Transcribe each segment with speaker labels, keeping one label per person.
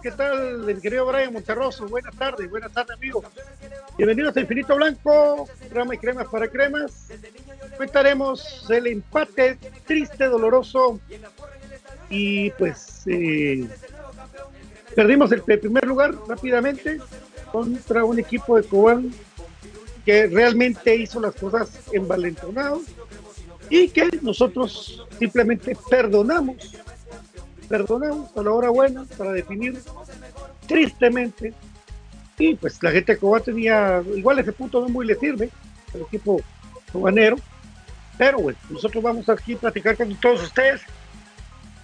Speaker 1: ¿Qué tal, mi querido Brian Monterroso? Buenas tardes, buenas tardes, amigos. Bienvenidos a Infinito Blanco, programa y cremas para cremas. Cuentaremos el empate triste, doloroso y pues eh, perdimos el, primer lugar rápidamente contra un equipo de Cobán que realmente hizo las cosas envalentonado y que nosotros simplemente perdonamos perdonamos a la hora buena para definir tristemente. Y pues la gente de Cobán tenía, igual ese punto no muy le sirve al equipo cobanero, pero bueno, nosotros vamos aquí a platicar con todos ustedes,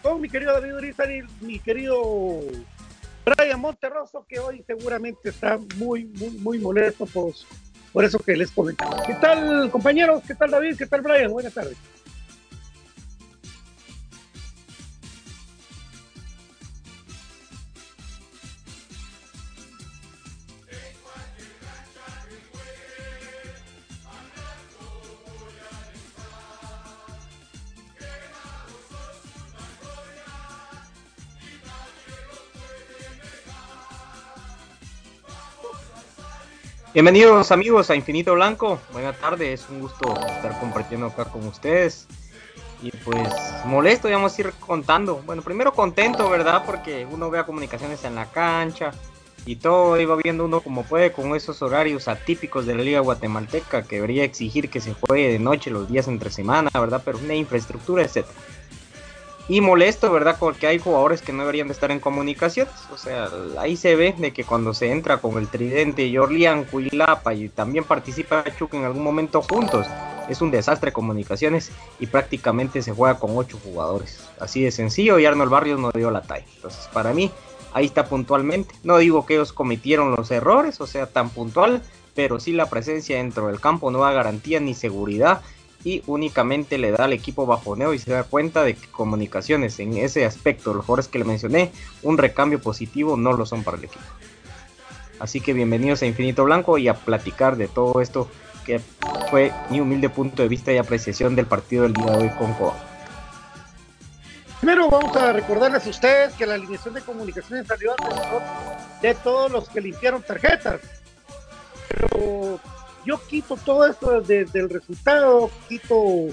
Speaker 1: con mi querido David Urizar y mi querido Brian Monterroso, que hoy seguramente está muy, muy, muy molesto por, por eso que les comentaba. ¿Qué tal, compañeros? ¿Qué tal, David? ¿Qué tal, Brian? Buenas tardes.
Speaker 2: Bienvenidos amigos a Infinito Blanco. Buenas tardes, es un gusto estar compartiendo acá con ustedes. Y pues molesto, ya vamos a ir contando. Bueno, primero contento, ¿verdad? Porque uno ve a comunicaciones en la cancha y todo iba viendo uno como puede con esos horarios atípicos de la Liga Guatemalteca que debería exigir que se juegue de noche los días entre semana, ¿verdad? Pero una infraestructura, etcétera. Y molesto, ¿verdad? Porque hay jugadores que no deberían de estar en comunicaciones. O sea, ahí se ve de que cuando se entra con el tridente Jorlian, Cuilapa y también participa Chuck en algún momento juntos, es un desastre de comunicaciones y prácticamente se juega con ocho jugadores. Así de sencillo y Arnold Barrios no dio la talla. Entonces, para mí, ahí está puntualmente. No digo que ellos cometieron los errores, o sea, tan puntual, pero sí la presencia dentro del campo no da garantía ni seguridad y únicamente le da al equipo bajoneo y se da cuenta de que comunicaciones en ese aspecto, los jugadores que le mencioné, un recambio positivo no lo son para el equipo. Así que bienvenidos a Infinito Blanco y a platicar de todo esto que fue mi humilde punto de vista y apreciación del partido del día de hoy con Coa.
Speaker 1: Primero vamos a recordarles a ustedes que la alineación de comunicaciones salió de todos los que limpiaron tarjetas. Pero yo quito todo esto desde el resultado, quito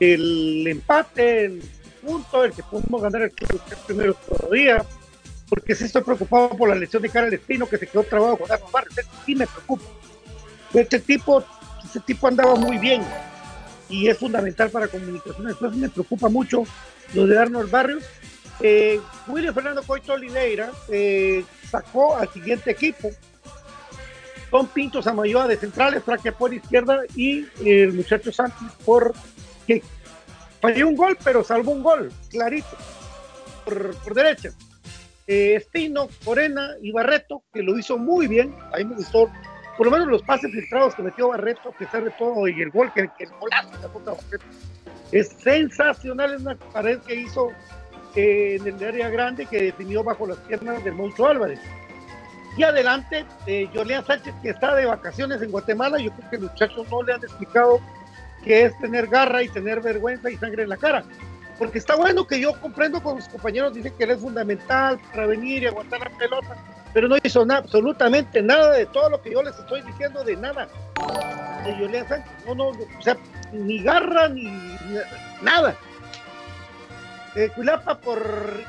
Speaker 1: el empate, el punto, el que pudimos ganar el, primero todavía, porque sí estoy preocupado por la lesión de Karel Espino que se quedó trabado con Arnold Barrios, sí me preocupa. Este tipo, este tipo andaba muy bien y es fundamental para comunicaciones, entonces me preocupa mucho lo de Arnold Barrios. Eh, William Fernando Coito Oliveira eh, sacó al siguiente equipo, con Pinto Samayoa de centrales, Fraque por izquierda y el muchacho Santos por que falló un gol, pero salvó un gol, clarito, por, derecha. Eh, Espino, Corena y Barreto, que lo hizo muy bien, a mí me gustó, por lo menos los pases filtrados que metió Barreto, que de todo, y el gol, que, que el golazo. Es sensacional, es una pared que hizo eh, en el área grande que definió bajo las piernas del Moncho Álvarez. Y adelante, eh, Sánchez, que está de vacaciones en Guatemala, yo creo que los muchachos no le han explicado qué es tener garra y tener vergüenza y sangre en la cara. Porque está bueno que yo comprendo con los compañeros, dicen que él es fundamental para venir y aguantar la pelota, pero no hizo absolutamente nada de todo lo que yo les estoy diciendo, de nada. De Sánchez, no, no, o sea, ni garra ni nada. Eh, Culapa por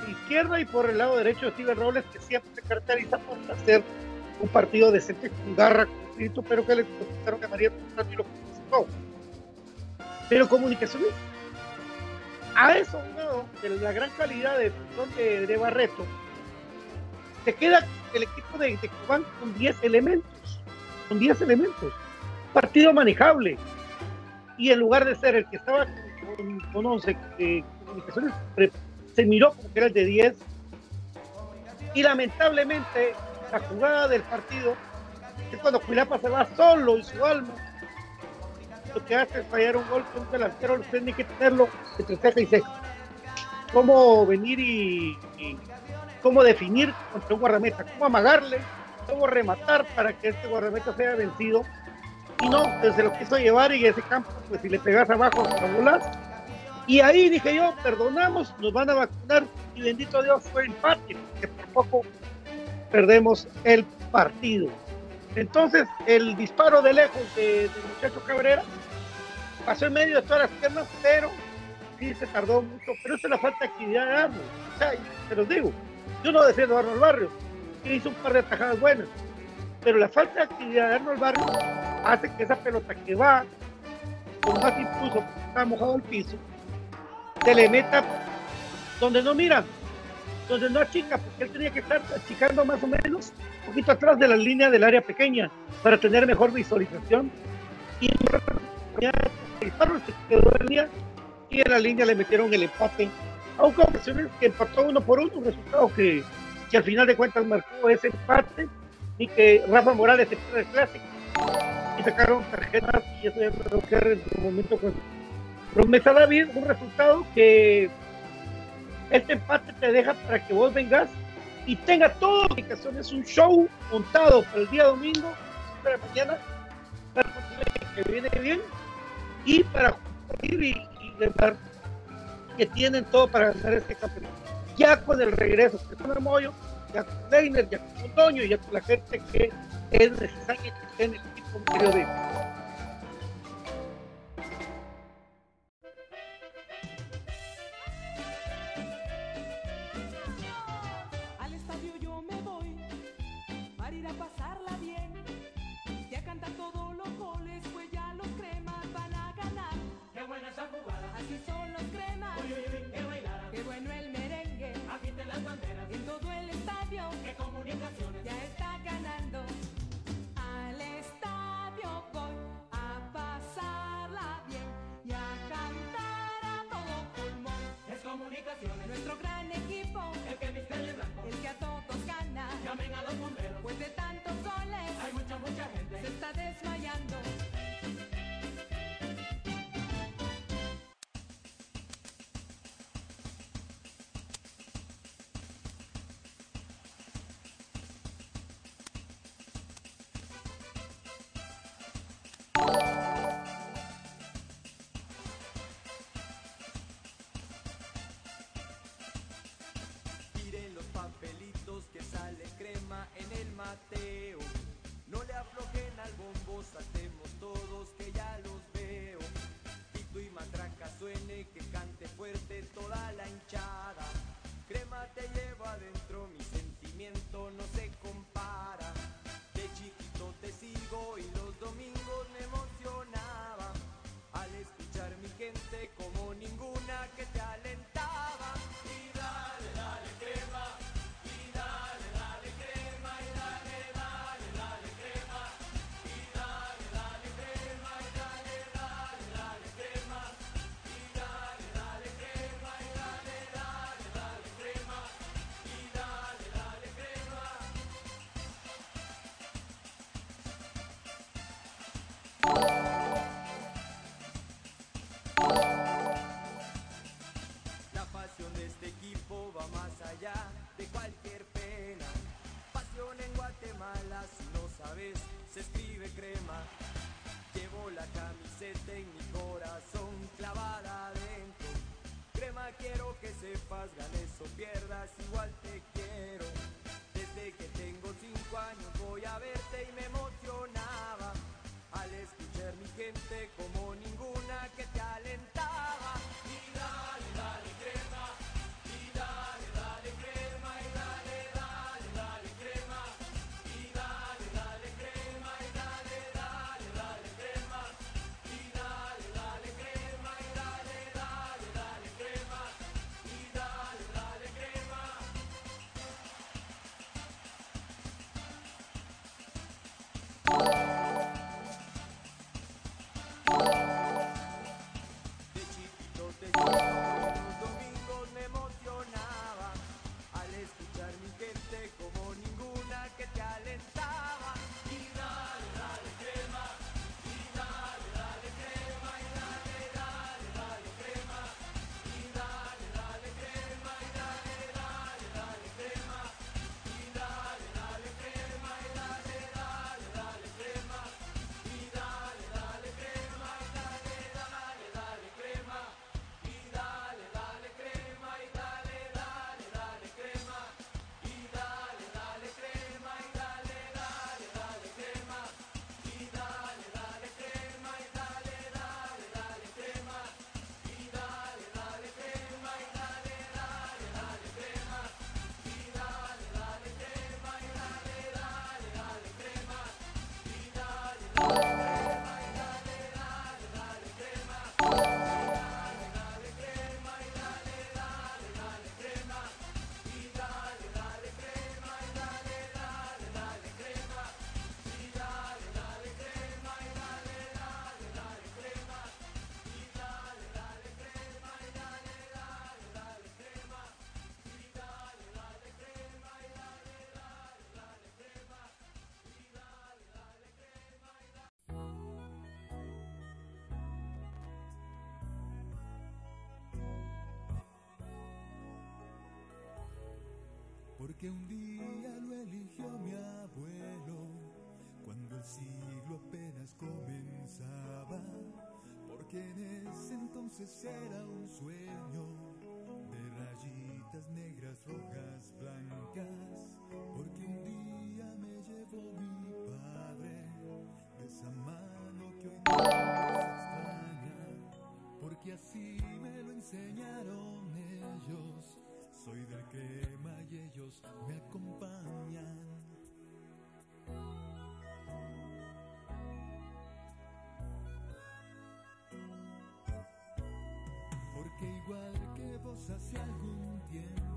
Speaker 1: izquierda y por el lado derecho Steven Robles, que siempre se caracteriza por hacer un partido decente con garra, con espíritu, pero que le contestaron que María y lo que Pero comunicaciones, a eso, no, de la gran calidad de, de, de Barreto, se queda el equipo de, de con 10 elementos, con 10 elementos. Partido manejable. Y en lugar de ser el que estaba con, con 11, eh, comunicaciones se miró como que era el de 10 y lamentablemente la jugada del partido es cuando Cuilapa se va solo y su alma. Lo que hace es fallar un gol con un delantero tiene que tenerlo entre ceja y ceja cómo venir y, cómo definir contra un guardameta cómo amagarle cómo rematar para que este guardameta sea vencido y no, se lo quiso llevar y ese campo, pues si le pegas abajo, volar y ahí dije yo, perdonamos, nos van a vacunar y bendito Dios fue empate, que por poco perdemos el partido. Entonces, el disparo de lejos del muchacho Cabrera pasó en medio de todas las piernas, pero sí se tardó mucho. Pero eso es la falta de actividad de Arnold. O sea, te los digo, yo no defiendo a Arnold Barrios, que hizo un par de atajadas buenas, pero la falta de actividad de Arnold Barrios hace que esa pelota que va con más impulso, está mojado el piso, se le meta donde no mira, donde no achica, porque él tenía que estar achicando más o menos un poquito atrás de la línea del área pequeña para tener mejor visualización. Y y en la línea le metieron el empate, aunque ocasiones que empató uno por uno, un resultado que, que al final de cuentas marcó ese empate y que Rafa Morales se fue clásico y sacaron tarjetas y eso ya creo que en su momento me sale bien un resultado que este empate te deja para que vos vengas y tenga todas las indicaciones, un show montado para el día domingo, para mañana, para que viene bien y para ir y, y que tienen todo para ganar este campeonato. Ya con el regreso que con Moyo, ya con Leiner, ya con Toño ya con la gente que es necesaria que esté en el equipo medio de
Speaker 3: grifo,
Speaker 4: el que viste de blanco,
Speaker 3: el que a todos gana.
Speaker 4: Llamen a los bomberos,
Speaker 3: pues de tantos soles,
Speaker 4: hay mucha, mucha gente.
Speaker 3: Se está desmayando.
Speaker 5: Porque un día lo eligió mi abuelo, cuando el siglo apenas comenzaba. Porque en ese entonces era un sueño de rayitas negras, rojas, blancas. pasa algún tiempo.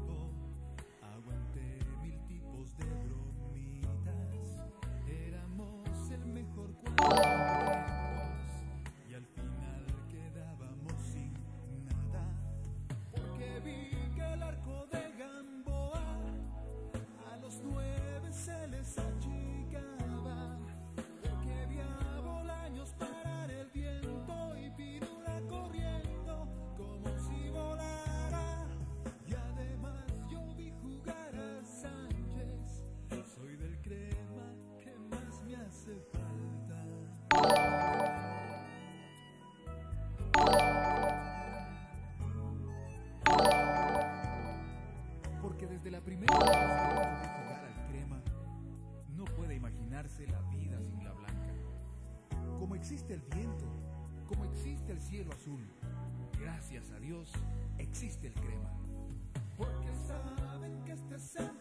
Speaker 5: Existe el viento, como existe el cielo azul, gracias a Dios existe el crema. Porque saben que este sentimiento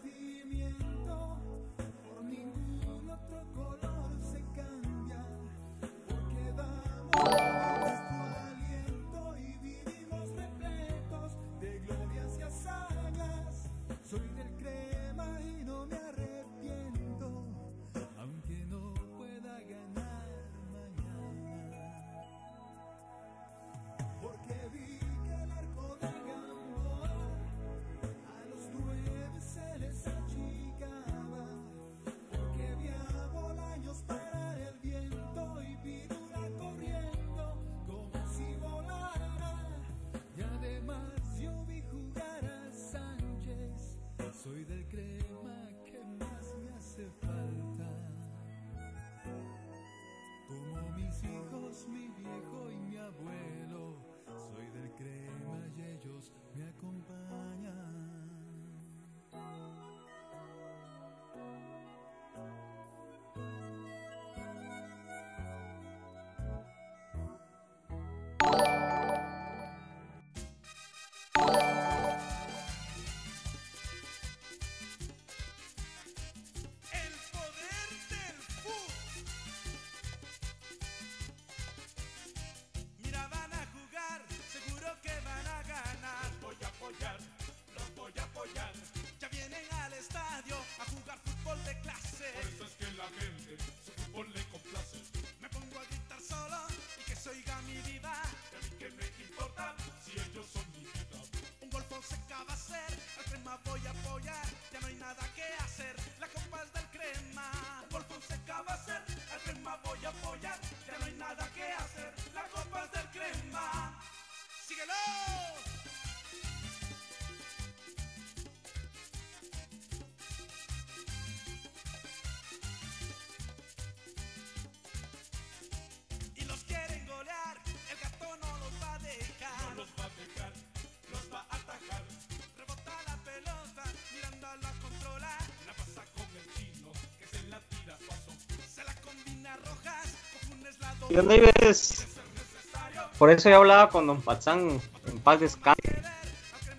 Speaker 5: Por
Speaker 6: eso
Speaker 2: yo hablaba con Don Pazán en paz descanse,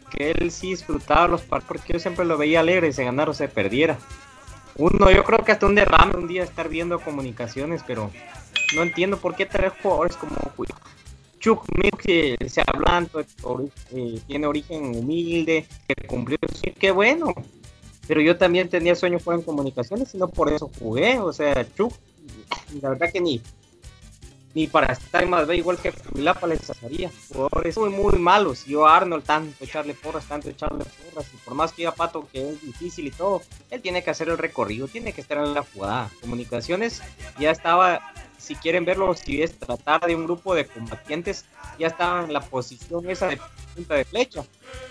Speaker 2: que él sí disfrutaba los partidos, porque yo siempre lo veía alegre, se ganara o se perdiera. Uno, yo creo que hasta un derrame un día estar viendo comunicaciones, pero no entiendo por qué traer jugadores como Chuck Milk, que se hablan, eh, tiene origen humilde, que cumplió, sí, qué bueno. Pero yo también tenía sueño jugar en comunicaciones y no por eso jugué. O sea, Chuck, la verdad que ni, ni para estar más B igual que Filapa les haría. Jugadores muy, muy malos. Yo a Arnold, tanto echarle porras, tanto echarle porras. Y por más que diga Pato que es difícil y todo, él tiene que hacer el recorrido, tiene que estar en la jugada. Comunicaciones ya estaba, si quieren verlo, si es tratar de un grupo de combatientes, ya estaba en la posición esa de punta de flecha.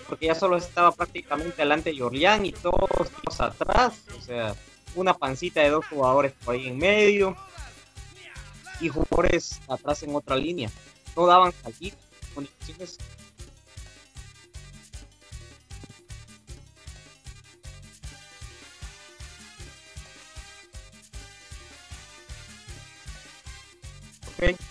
Speaker 2: Porque ya solo estaba prácticamente delante de Orleán y todos los atrás. O sea, una pancita de dos jugadores por ahí en medio y jugadores atrás en otra línea. No daban salida. Comunicaciones Ok.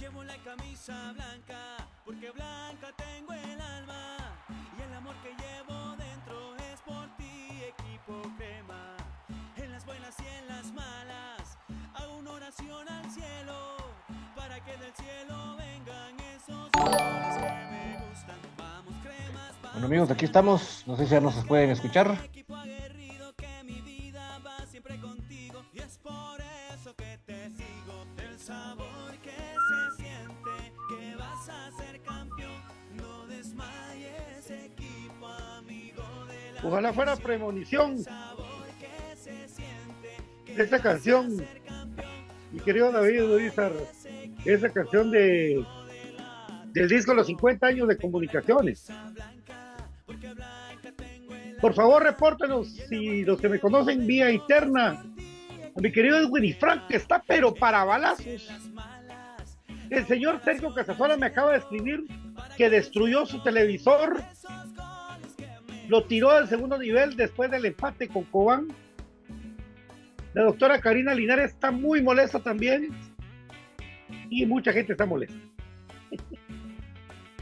Speaker 6: Llevo la camisa blanca porque blanca tengo el alma y el amor que llevo dentro es por ti, equipo crema. En las buenas y en las malas hago una oración al cielo para que del cielo vengan esos colores que me gustan. Vamos cremas, vamos
Speaker 7: Bueno amigos, aquí estamos. No sé si ya nos pueden escuchar.
Speaker 1: Premonición esta canción. Mi querido David Urizar, esa canción de del disco Los 50 años de comunicaciones. Por favor, repórtenos si los que me conocen vía interna. Mi querido Edwin Frank, que está pero para balazos. El señor Sergio Casasola me acaba de escribir que destruyó su televisor. Lo tiró al segundo nivel después del empate con Cobán. La doctora Karina Linares está muy molesta también. Y mucha gente está molesta.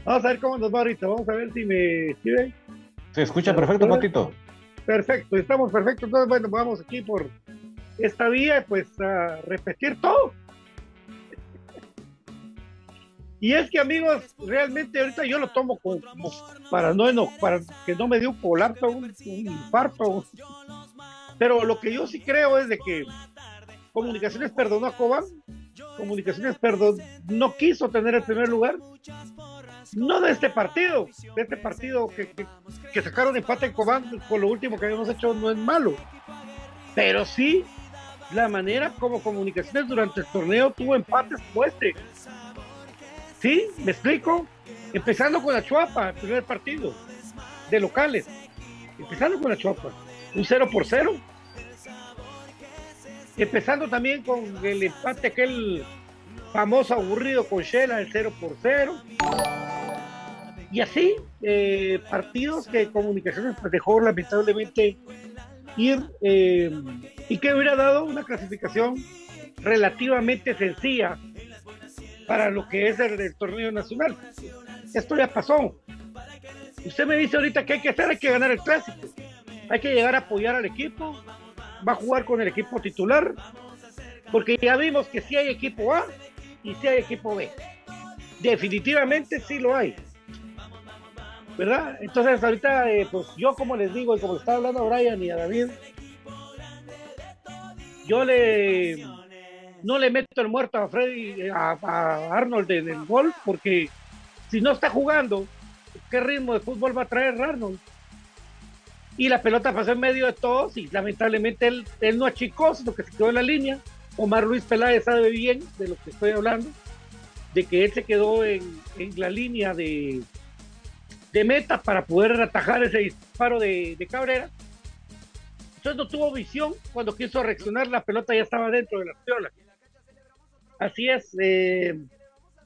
Speaker 1: Vamos a ver cómo nos va ahorita. Vamos a ver si me escriben.
Speaker 7: Se escucha perfecto, Patito.
Speaker 1: Perfecto, estamos perfectos. Entonces, bueno, vamos aquí por esta vía, pues a repetir todo. Y es que amigos, realmente ahorita yo lo tomo como, para no eno- para que no me dé un colapso, un, infarto. Pero lo que yo sí creo es de que Comunicaciones perdonó a Cobán, Comunicaciones perdón, no quiso tener el primer lugar, no de este partido, de este partido que, que, sacaron empate en Cobán, con lo último que habíamos hecho no es malo, pero sí la manera como Comunicaciones durante el torneo tuvo empates como este. ¿Sí? ¿Me explico? Empezando con la Chuapa, el primer partido, de locales. Empezando con la Chuapa, un 0 por 0. Empezando también con el empate aquel famoso aburrido con Shela, el 0 por 0. Y así, eh, partidos que Comunicaciones pues, dejó lamentablemente ir eh, y que hubiera dado una clasificación relativamente sencilla para lo que es el, torneo nacional. Esto ya pasó. Usted me dice ahorita que hay que hacer, hay que ganar el clásico. Hay que llegar a apoyar al equipo. Va a jugar con el equipo titular. Porque ya vimos que sí hay equipo A y sí hay equipo B. Definitivamente sí lo hay. ¿Verdad? Entonces ahorita, eh, pues yo como les digo, y como estaba hablando a Brian y a David, yo le no le meto el muerto a Freddy, a, a Arnold en el gol, porque si no está jugando, ¿qué ritmo de fútbol va a traer Arnold? Y la pelota pasó en medio de todos y lamentablemente él, él no achicó, sino que se quedó en la línea. Omar Luis Peláez sabe bien de lo que estoy hablando, de que él se quedó en, en la línea de, de meta para poder atajar ese disparo de, de Cabrera. Entonces no tuvo visión, cuando quiso reaccionar la pelota ya estaba dentro de la piola. Así es. Eh,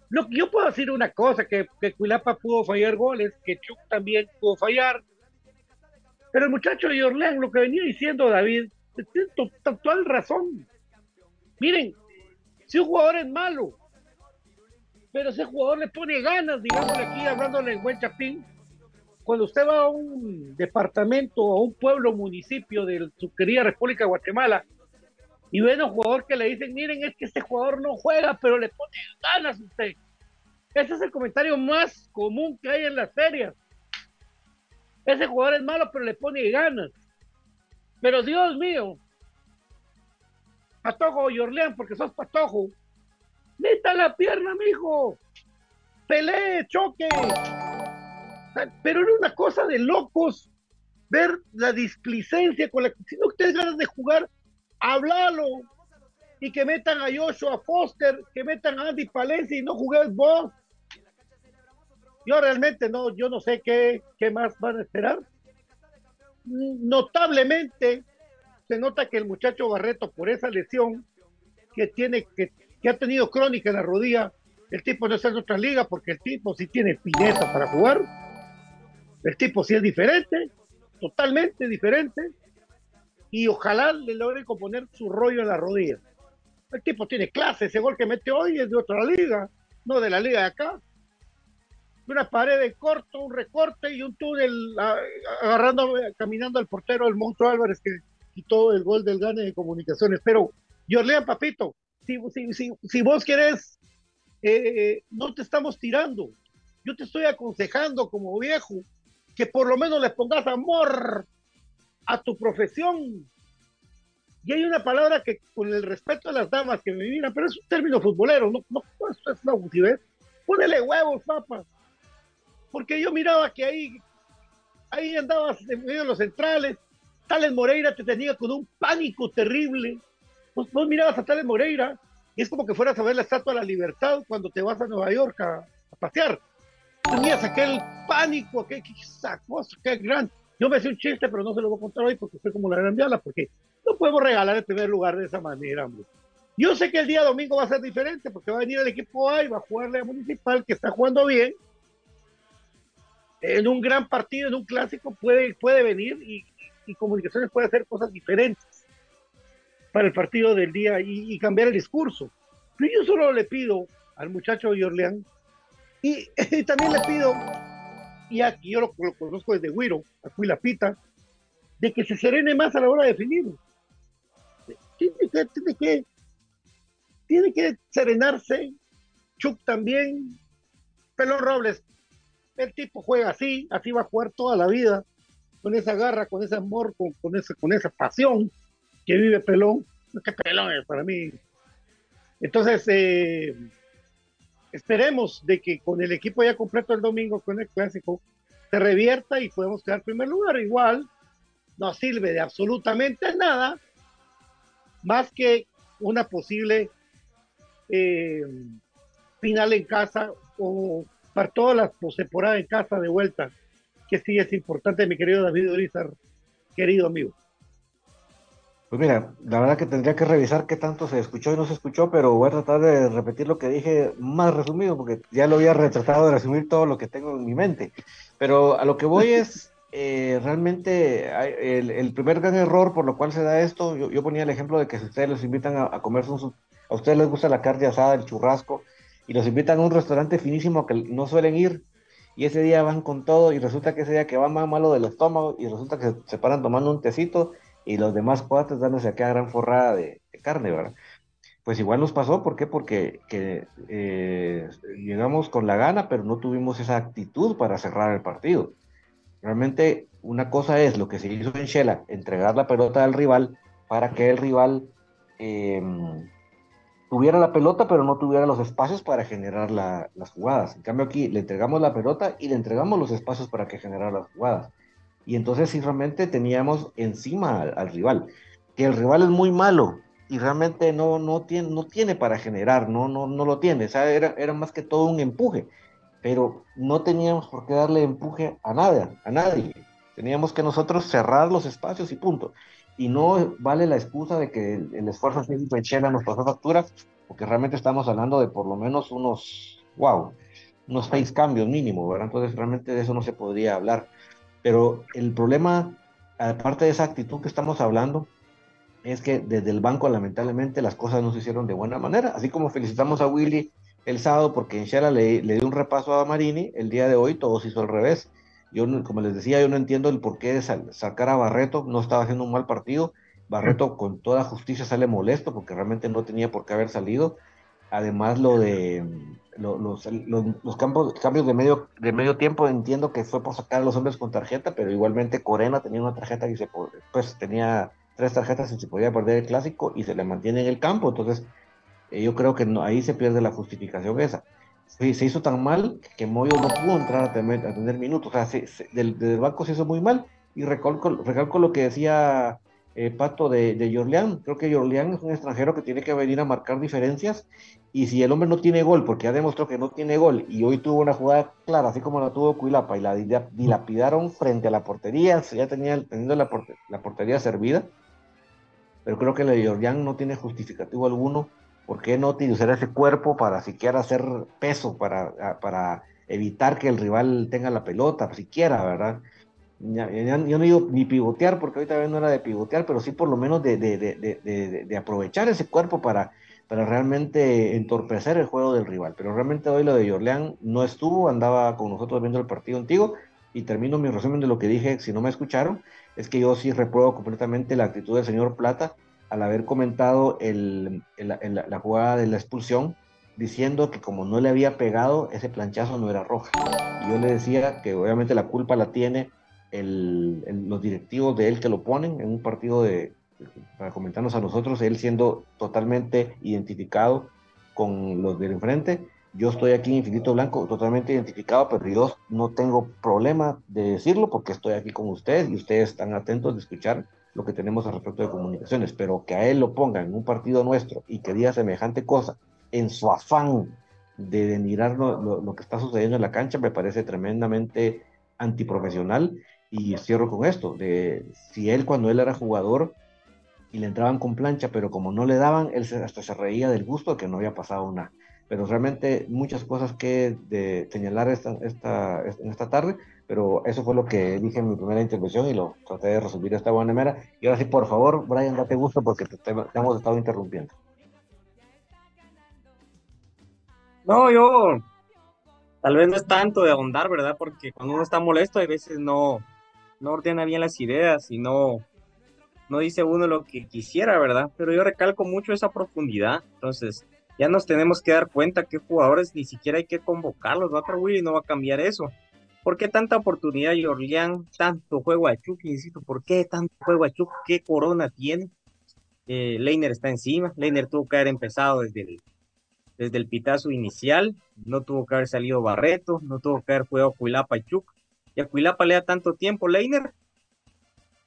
Speaker 1: lo que yo puedo decir una cosa, que, que Cuilapa pudo fallar goles, que Chuck también pudo fallar. Pero el muchacho de Orleán, lo que venía diciendo David, tiene to- total razón. Miren, si un jugador es malo, pero ese jugador le pone ganas, digámosle aquí, hablándole en buen chapín, cuando usted va a un departamento a un pueblo, municipio de su querida República de Guatemala, y ven a un jugador que le dicen, miren, es que este jugador no juega, pero le pone ganas a usted. Ese es el comentario más común que hay en las ferias. Ese jugador es malo, pero le pone ganas. Pero Dios mío, Patojo y Orleán, porque sos Patojo, meta la pierna, mijo. Pelee, choque. Pero era una cosa de locos ver la displicencia con la que, si no ustedes ganas de jugar, háblalo. Y que metan a Joshua Foster, que metan a Andy Palencia y no jugues vos. Yo realmente no, yo no sé qué, qué más van a esperar. Notablemente se nota que el muchacho Barreto, por esa lesión que tiene, que, que ha tenido crónica en la rodilla, el tipo no está en otra liga porque el tipo sí tiene fineza para jugar. El tipo sí es diferente, totalmente diferente. Y ojalá le logre componer su rollo en la rodilla. El tipo tiene clase, ese gol que mete hoy es de otra liga, no de la liga de acá. Una pared de corto, un recorte y un túnel agarrando, caminando al portero del Monstruo Álvarez que quitó el gol del gane de comunicaciones. Pero, Yorlean, papito, si, si, si, si vos querés, eh, no te estamos tirando. Yo te estoy aconsejando como viejo que por lo menos le pongas amor a tu profesión. Y hay una palabra que, con el respeto a las damas que me miran, pero es un término futbolero, no, no, esto es una abusividad. Ponele huevos, papá. Porque yo miraba que ahí, ahí andabas en medio de los centrales. Tales Moreira te tenía con un pánico terrible. Vos, vos mirabas a Tales Moreira y es como que fueras a ver la Estatua de la Libertad cuando te vas a Nueva York a, a pasear. Tenías aquel pánico, aquel, cosa, qué gran. Yo me hice un chiste, pero no se lo voy a contar hoy porque estoy como la gran diabla, porque no podemos regalar el primer lugar de esa manera, hombre. Yo sé que el día domingo va a ser diferente porque va a venir el equipo A y va a jugarle a Municipal, que está jugando bien. En un gran partido, en un clásico, puede, puede venir y, y Comunicaciones puede hacer cosas diferentes para el partido del día y, cambiar el discurso. Pero yo solo le pido al muchacho de Orleán y también le pido, y aquí yo lo, conozco desde Huiro, a Cuilapita, de que se serene más a la hora de definir. Tiene usted tiene que, tiene que serenarse. Chuck también. Pelón Robles, el tipo juega así, así va a jugar toda la vida, con esa garra, con ese amor, con, con, esa, con esa pasión que vive Pelón. Qué pelón es para mí. Entonces, eh, esperemos de que con el equipo ya completo el domingo con el clásico se revierta y podemos quedar en primer lugar. Igual no sirve de absolutamente nada más que una posible eh, final en casa o para toda la postemporada en casa de vuelta, que sí es importante, mi querido David Urizar, querido amigo.
Speaker 7: Pues mira, la verdad que tendría que revisar qué tanto se escuchó y no se escuchó, pero voy a tratar de repetir lo que dije más resumido, porque ya lo había retratado de resumir todo lo que tengo en mi mente. Pero a lo que voy es, eh, realmente el, el, primer gran error por lo cual se da esto, yo, yo ponía el ejemplo de que si ustedes los invitan a, a comer, un, a ustedes les gusta la carne asada, el churrasco, y los invitan a un restaurante finísimo que no suelen ir, y ese día van con todo, y resulta que ese día que van más malo del estómago, y resulta que se paran tomando un tecito, y los demás cuates dándose aquella gran forrada de, carne, ¿verdad? Pues igual nos pasó, ¿por qué? Porque que, eh, llegamos con la gana, pero no tuvimos esa actitud para cerrar el partido. Realmente una cosa es lo que se hizo en Shela, entregar la pelota al rival para que el rival eh, tuviera la pelota, pero no tuviera los espacios para generar la, las jugadas. En cambio aquí le entregamos la pelota y le entregamos los espacios para que generara las jugadas. Y entonces sí realmente teníamos encima al, al, rival. Que el rival es muy malo y realmente no, no, tiene, no tiene para generar, no, no, no lo tiene. O era, era más que todo un empuje. Pero no teníamos por qué darle empuje a nada, a nadie. Teníamos que nosotros cerrar los espacios y punto. Y no vale la excusa de que el, esfuerzo físico en Chela nos pasó factura, porque realmente estamos hablando de por lo menos unos, wow, unos seis cambios mínimo, ¿verdad? Entonces realmente de eso no se podría hablar. Pero el problema, aparte de esa actitud que estamos hablando, es que desde el banco lamentablemente las cosas no se hicieron de buena manera. Así como felicitamos a Willy el sábado porque en Shela le, le dio un repaso a Marini, el día de hoy todo se hizo al revés. Yo, como les decía, yo no entiendo el por qué de sacar a Barreto, no estaba haciendo un mal partido. Barreto con toda justicia sale molesto porque realmente no tenía por qué haber salido. Además, lo de lo, los, los, los, campos, cambios de medio, de medio tiempo, entiendo que fue por sacar a los hombres con tarjeta, pero igualmente Corena tenía una tarjeta y se pues tenía tres tarjetas y se podía perder el clásico y se le mantiene en el campo. Entonces, eh, yo creo que no, ahí se pierde la justificación esa. Se, se hizo tan mal que Moyo no pudo entrar a tener, minutos. O sea, se, se, del, del, banco se hizo muy mal. Y recalco, recalco lo que decía eh, Pato de, de. Creo que Jorleán es un extranjero que tiene que venir a marcar diferencias. Y si el hombre no tiene gol, porque ya demostró que no tiene gol, y hoy tuvo una jugada clara, así como la tuvo Cuilapa, y la dilapidaron frente a la portería, ya tenía teniendo la, la portería servida. Pero creo que el de Jorleán no tiene justificativo alguno ¿Por qué no utilizar ese cuerpo para siquiera hacer peso, para, para evitar que el rival tenga la pelota, siquiera, ¿verdad? Ya, ya, yo no digo ni pivotear, porque ahorita no era de pivotear, pero sí por lo menos de, de, de, de, aprovechar ese cuerpo para, para realmente entorpecer el juego del rival. Pero realmente hoy lo de Jorleán no estuvo, andaba con nosotros viendo el partido antiguo, y termino mi resumen de lo que dije, si no me escucharon, es que yo sí repruebo completamente la actitud del señor Plata, al haber comentado el, el, el, la jugada de la expulsión, diciendo que como no le había pegado, ese planchazo no era roja. Y yo le decía que obviamente la culpa la tiene los directivos de él que lo ponen en un partido de, para comentarnos a nosotros, él siendo totalmente identificado con los del enfrente. Yo estoy aquí en Infinito Blanco totalmente identificado, pero yo no tengo problema de decirlo porque estoy aquí con ustedes y ustedes están atentos de escuchar lo que tenemos al respecto de comunicaciones, pero que a él lo pongan en un partido nuestro y que diga semejante cosa en su afán de denigrar lo, lo, lo, que está sucediendo en la cancha me parece tremendamente antiprofesional y cierro con esto, de si él cuando él era jugador y le entraban con plancha, pero como no le daban, él hasta se reía del gusto de que no había pasado nada. Pero realmente muchas cosas que de señalar esta, esta, esta tarde, pero eso fue lo que dije en mi primera intervención y lo traté de resolver esta buena manera. Y ahora sí, por favor, Brian, date gusto porque te, hemos estado interrumpiendo.
Speaker 2: No, yo tal vez no es tanto de ahondar, ¿verdad? Porque cuando uno está molesto, a veces no, no ordena bien las ideas y no, no dice uno lo que quisiera, ¿verdad? Pero yo recalco mucho esa profundidad. Entonces, ya nos tenemos que dar cuenta que jugadores ni siquiera hay que convocarlos, ¿no? Pero Willy no va a cambiar eso. ¿Por qué tanta oportunidad y Orleán, tanto juego a Chuck? Insisto, ¿por qué tanto juego a Chuck? ¿Qué corona tiene? Eh, Leiner está encima. Leiner tuvo que haber empezado desde el, desde el pitazo inicial. No tuvo que haber salido Barreto. No tuvo que haber jugado Cuilapa y Chuck. Y a Cuilapa le da tanto tiempo. Leiner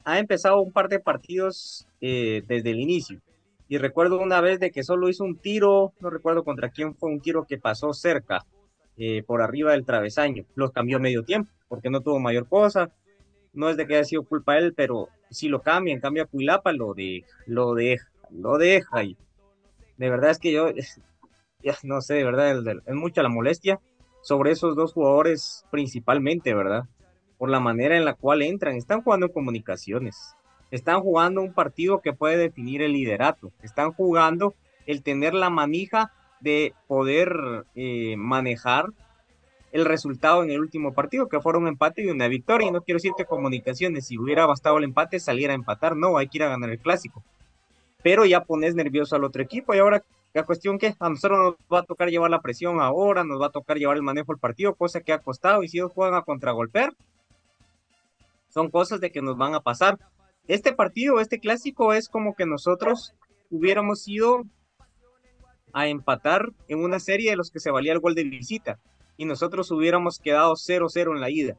Speaker 2: ha empezado un par de partidos eh, desde el inicio. Y recuerdo una vez de que solo hizo un tiro, no recuerdo contra quién fue un tiro que pasó cerca, eh, por arriba del travesaño. Los cambió medio tiempo, porque no tuvo mayor cosa. No es de que haya sido culpa de él, pero si lo cambia, en cambio a Cuilapa lo, de, lo deja, lo deja. Y de verdad es que yo, ya no sé, de verdad, es mucha la molestia sobre esos dos jugadores principalmente, ¿verdad? Por la manera en la cual entran. Están jugando comunicaciones. Están jugando un partido que puede definir el liderato. Están jugando el tener la manija de poder eh, manejar el resultado en el último partido, que fuera un empate y una victoria. Y no quiero decir que comunicaciones, si hubiera bastado el empate, saliera a empatar. No, hay que ir a ganar el clásico. Pero ya pones nervioso al otro equipo y ahora la cuestión que a nosotros nos va a tocar llevar la presión ahora, nos va a tocar llevar el manejo del partido, cosa que ha costado. Y si ellos juegan a contragolpear, son cosas de que nos van a pasar. Este partido, este clásico, es como que nosotros hubiéramos ido a empatar en una serie de los que se valía el gol de visita y nosotros hubiéramos quedado 0-0 en la ida.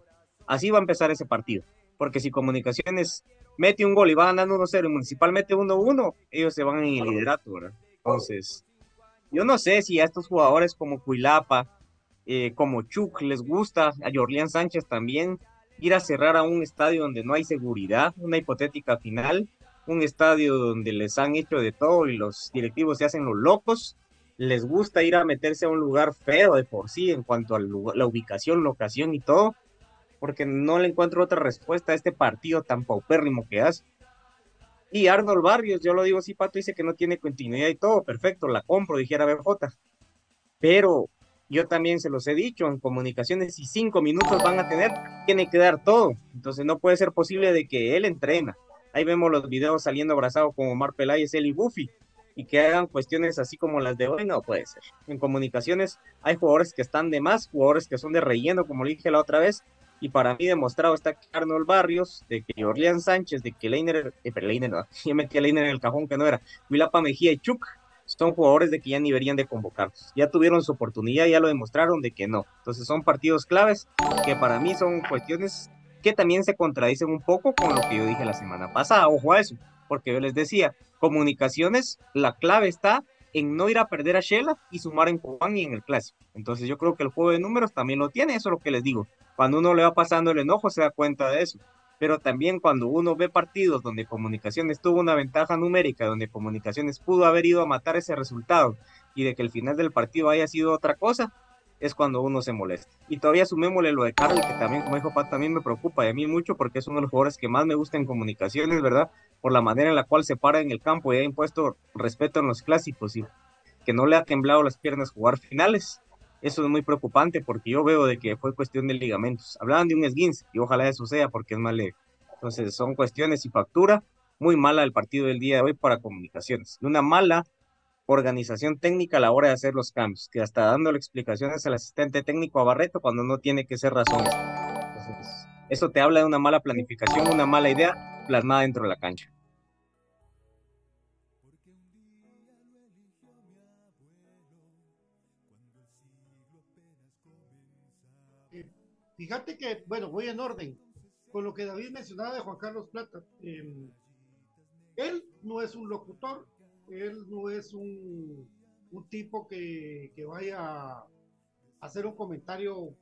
Speaker 2: Así va a empezar ese partido, porque si Comunicaciones mete un gol y va ganando 1-0 y Municipal mete 1-1, ellos se van en el liderato, ¿verdad? Entonces, yo no sé si a estos jugadores como Cuilapa, eh, como Chuck les gusta, a Jorlián Sánchez también, ir a cerrar a un estadio donde no hay seguridad, una hipotética final, un estadio donde les han hecho de todo y los directivos se hacen los locos, les gusta ir a meterse a un lugar feo de por sí en cuanto a la ubicación, locación y todo, porque no le encuentro otra respuesta a este partido tan paupérrimo que hace. Y Arnold Barrios, yo lo digo así, Pato dice que no tiene continuidad y todo, perfecto, la compro, dijera BJ. Pero yo también se los he dicho, en comunicaciones, si cinco minutos van a tener, tiene que dar todo. Entonces no puede ser posible de que él entrena. Ahí vemos los videos saliendo abrazado con Omar Peláez, él y Buffy, y que hagan cuestiones así como las de hoy, no puede ser. En comunicaciones hay jugadores que están de más, jugadores que son de relleno, como le dije la otra vez, y para mí demostrado está que Arnold Barrios, de que Orleán Sánchez, de que Leiner, eh, pero Leiner, no, yo metí a Leiner en el cajón que no era, Wilapa Mejía y Chuck, son jugadores de que ya ni deberían de convocarlos. Ya tuvieron su oportunidad, ya lo demostraron de que no. Entonces son partidos claves que para mí son cuestiones que también se contradicen un poco con lo que yo dije la semana pasada. Ojo a eso, porque yo les decía, comunicaciones, la clave está en no ir a perder a Shela y sumar en Cobán y en el clásico. Entonces yo creo que el juego de números también lo tiene, eso es lo que les digo. Cuando uno le va pasando el enojo se da cuenta de eso. Pero también cuando uno ve partidos donde Comunicaciones tuvo una ventaja numérica, donde Comunicaciones pudo haber ido a matar ese resultado y de que el final del partido haya sido otra cosa, es cuando uno se molesta. Y todavía sumémosle lo de Carly, que también, como dijo Pat, también me preocupa y a mí mucho porque es uno de los jugadores que más me gusta en comunicaciones, ¿verdad? Por la manera en la cual se para en el campo y ha impuesto respeto en los clásicos y que no le ha temblado las piernas jugar finales. Eso es muy preocupante porque yo veo de que fue cuestión de ligamentos. Hablaban de un esguince y ojalá eso sea porque es mal leve. Entonces son cuestiones y factura muy mala el partido del día de hoy para comunicaciones. Una mala organización técnica a la hora de hacer los cambios, que hasta dándole explicaciones al asistente técnico a Barreto cuando no tiene que ser razones. Entonces, eso te habla de una mala planificación, una mala idea plasmada dentro de la cancha.
Speaker 1: Fíjate que, bueno, voy en orden con lo que David mencionaba de Juan Carlos Plata. Eh, él no es un locutor, él no es un, un tipo que, que, vaya a hacer un comentario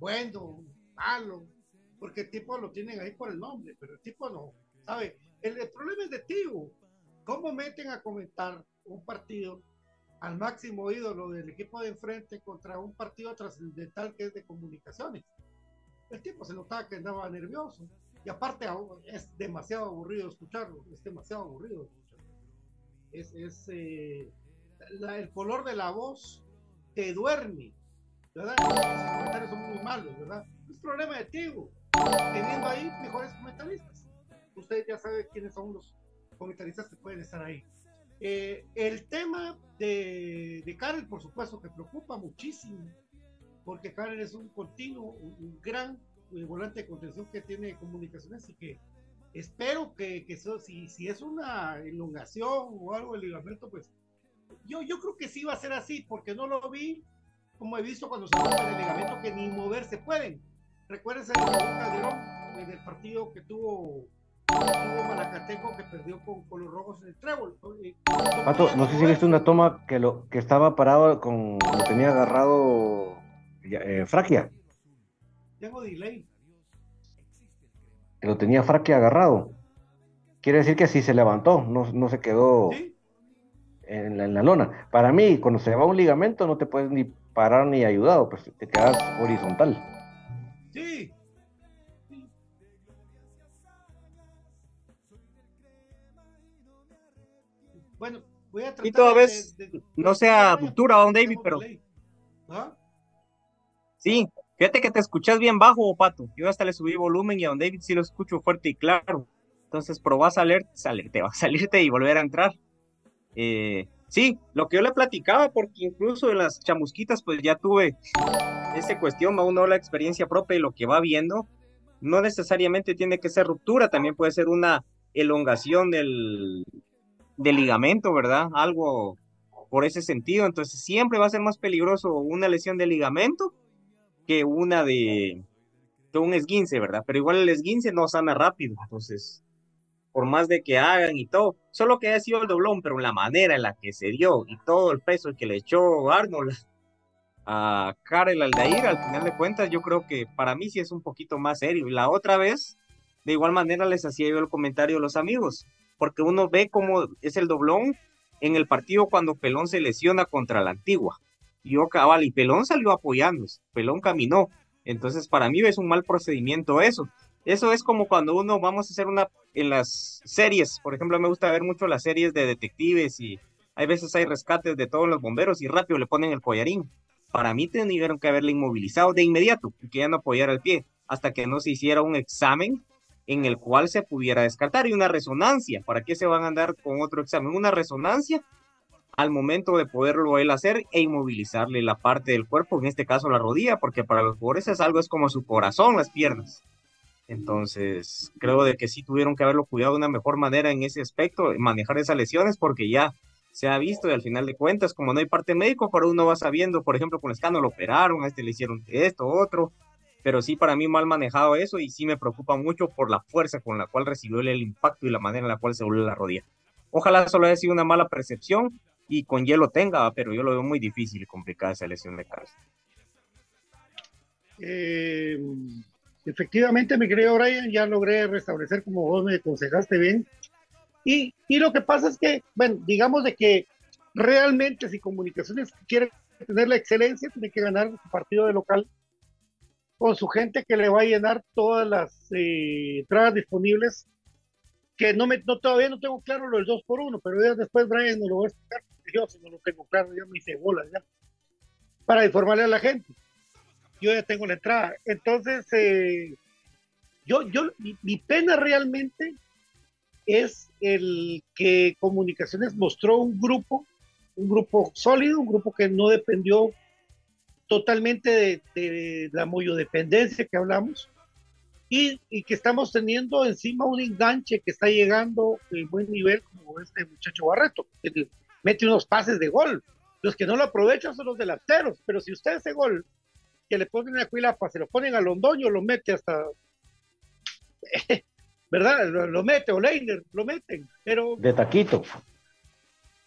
Speaker 1: bueno, malo, porque el tipo lo tienen ahí por el nombre, pero el tipo no, ¿sabe? El, el problema es de Tigo. ¿Cómo meten a comentar un partido al máximo ídolo del equipo de enfrente contra un partido trascendental que es de comunicaciones? El tipo se notaba que andaba nervioso. Y aparte es demasiado aburrido escucharlo, es demasiado aburrido escucharlo. Es, es eh, la, el color de la voz te duerme, ¿verdad? Los comentarios son muy malos, ¿verdad? Es problema de Tigo, teniendo ahí mejores comentaristas. ustedes ya saben quiénes son los comentaristas que pueden estar ahí. Eh, el tema de, de Karel, por supuesto, que preocupa muchísimo, porque Karel es un continuo, un, un gran eh, volante de contención que tiene comunicaciones y que espero que, que eso, si, si es una elongación o algo del ligamento, pues yo, yo creo que sí va a ser así, porque no lo vi como he visto cuando se rompe el ligamento que ni moverse pueden. Recuérdense el Calderón en el partido que tuvo, tuvo Malacateco que perdió con, con los rojos en el trébol.
Speaker 7: Pato, no sé si viste una toma que lo que estaba parado con lo tenía agarrado eh, Fraquia,
Speaker 1: Tengo delay.
Speaker 7: que lo tenía Fraquia agarrado. Quiere decir que sí se levantó, no, no se quedó
Speaker 1: ¿Sí?
Speaker 7: en la, en la lona. Para mí, cuando se va un ligamento, no te puedes ni parar ni ayudado, pues te quedas horizontal.
Speaker 1: Bueno, voy a tratar
Speaker 2: Y toda vez
Speaker 1: de- de-
Speaker 2: no sea ruptura, don David, pero.
Speaker 1: ¿Ah?
Speaker 2: sí, fíjate que te escuchas bien bajo, Pato. Yo hasta le subí volumen y a don David sí lo escucho fuerte y claro. Entonces probá a salir, salir, te va a salirte y volver a entrar. Eh, sí, lo que yo le platicaba, porque incluso en las chamusquitas, pues ya tuve esa cuestión, a uno la experiencia propia y lo que va viendo, no necesariamente tiene que ser ruptura, también puede ser una elongación del, del ligamento, ¿verdad? Algo por ese sentido. Entonces siempre va a ser más peligroso una lesión de ligamento que una de que un esguince, ¿verdad? Pero igual el esguince no sana rápido. Entonces, por más de que hagan y todo, solo que haya sido el doblón, pero la manera en la que se dio y todo el peso que le echó Arnold a Karel Aldair, al final de cuentas, yo creo que para mí sí es un poquito más serio. La otra vez, de igual manera les hacía yo el comentario a los amigos, porque uno ve cómo es el doblón en el partido cuando Pelón se lesiona contra la antigua. Yo cabal, y Pelón salió apoyándose, Pelón caminó. Entonces, para mí es un mal procedimiento eso. Eso es como cuando uno vamos a hacer una en las series, por ejemplo, me gusta ver mucho las series de detectives y hay veces hay rescates de todos los bomberos y rápido le ponen el collarín. Para mí tuvieron que haberle inmovilizado de inmediato y que ya no el pie hasta que no se hiciera un examen en el cual se pudiera descartar y una resonancia. ¿Para qué se van a andar con otro examen? Una resonancia al momento de poderlo él hacer e inmovilizarle la parte del cuerpo, en este caso la rodilla, porque para los jugadores es algo, es como su corazón, las piernas. Entonces, creo de que sí tuvieron que haberlo cuidado de una mejor manera en ese aspecto, manejar esas lesiones, porque ya se ha visto y al final de cuentas, como no hay parte médico, para uno va sabiendo, por ejemplo, con Escano lo operaron, a este le hicieron esto, otro, pero sí para mí mal manejado eso y sí me preocupa mucho por la fuerza con la cual recibió el impacto y la manera en la cual se volvió la rodilla. Ojalá solo haya sido una mala percepción y con hielo tenga, pero yo lo veo muy difícil y complicada esa lesión de cabeza.
Speaker 1: Eh, efectivamente, mi querido Brian, ya logré restablecer como vos me aconsejaste bien. Y, y lo que pasa es que, bueno, digamos de que realmente si Comunicaciones quiere tener la excelencia, tiene que ganar su partido de local con su gente que le va a llenar todas las eh, entradas disponibles. Que no me, no, todavía no tengo claro lo del 2 por 1 pero ya después Brian nos lo va a explicar. Yo si no lo tengo claro, ya me hice bolas ya. Para informarle a la gente yo ya tengo la entrada. Entonces, eh, yo, yo, mi, pena realmente es el que Comunicaciones mostró un grupo, un grupo sólido, un grupo que no dependió totalmente de, de la dependencia que hablamos y, y, que estamos teniendo encima un enganche que está llegando en buen nivel como este muchacho Barreto, que mete unos pases de gol. Los que no lo aprovechan son los delanteros, pero si usted ese gol que le ponen a Cuilapa, se lo ponen a Londoño, lo mete hasta, ¿verdad? Lo, lo, mete, o Leiner, lo meten, pero...
Speaker 7: De taquito.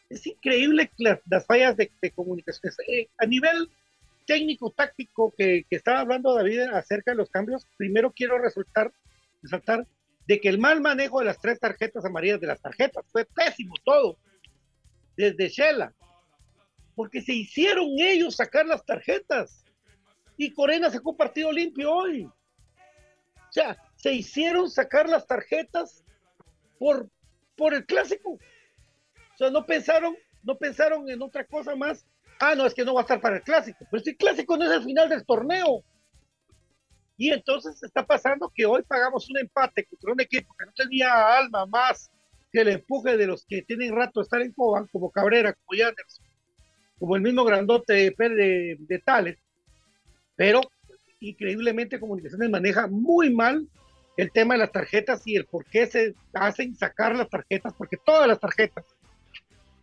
Speaker 1: Es increíble las, las fallas de, de comunicaciones. Eh, a nivel técnico-táctico que, que, estaba hablando David acerca de los cambios, primero quiero resaltar, resaltar de que el mal manejo de las tres tarjetas amarillas de las tarjetas fue pésimo todo, desde Shela, porque se hicieron ellos sacar las tarjetas y Corena sacó partido limpio hoy. O sea, se hicieron sacar las tarjetas por, por el clásico. O sea, no pensaron, no pensaron en otra cosa más. Ah, no, es que no va a estar para el clásico. Pero si el clásico no es el final del torneo. Y entonces está pasando que hoy pagamos un empate contra un equipo que no tenía alma más que el empuje de los que tienen rato de estar en Coban, como Cabrera, como Yanders, como el mismo grandote de, de, pero increíblemente Comunicaciones maneja muy mal el tema de las tarjetas y el por qué se hacen sacar las tarjetas, porque todas las tarjetas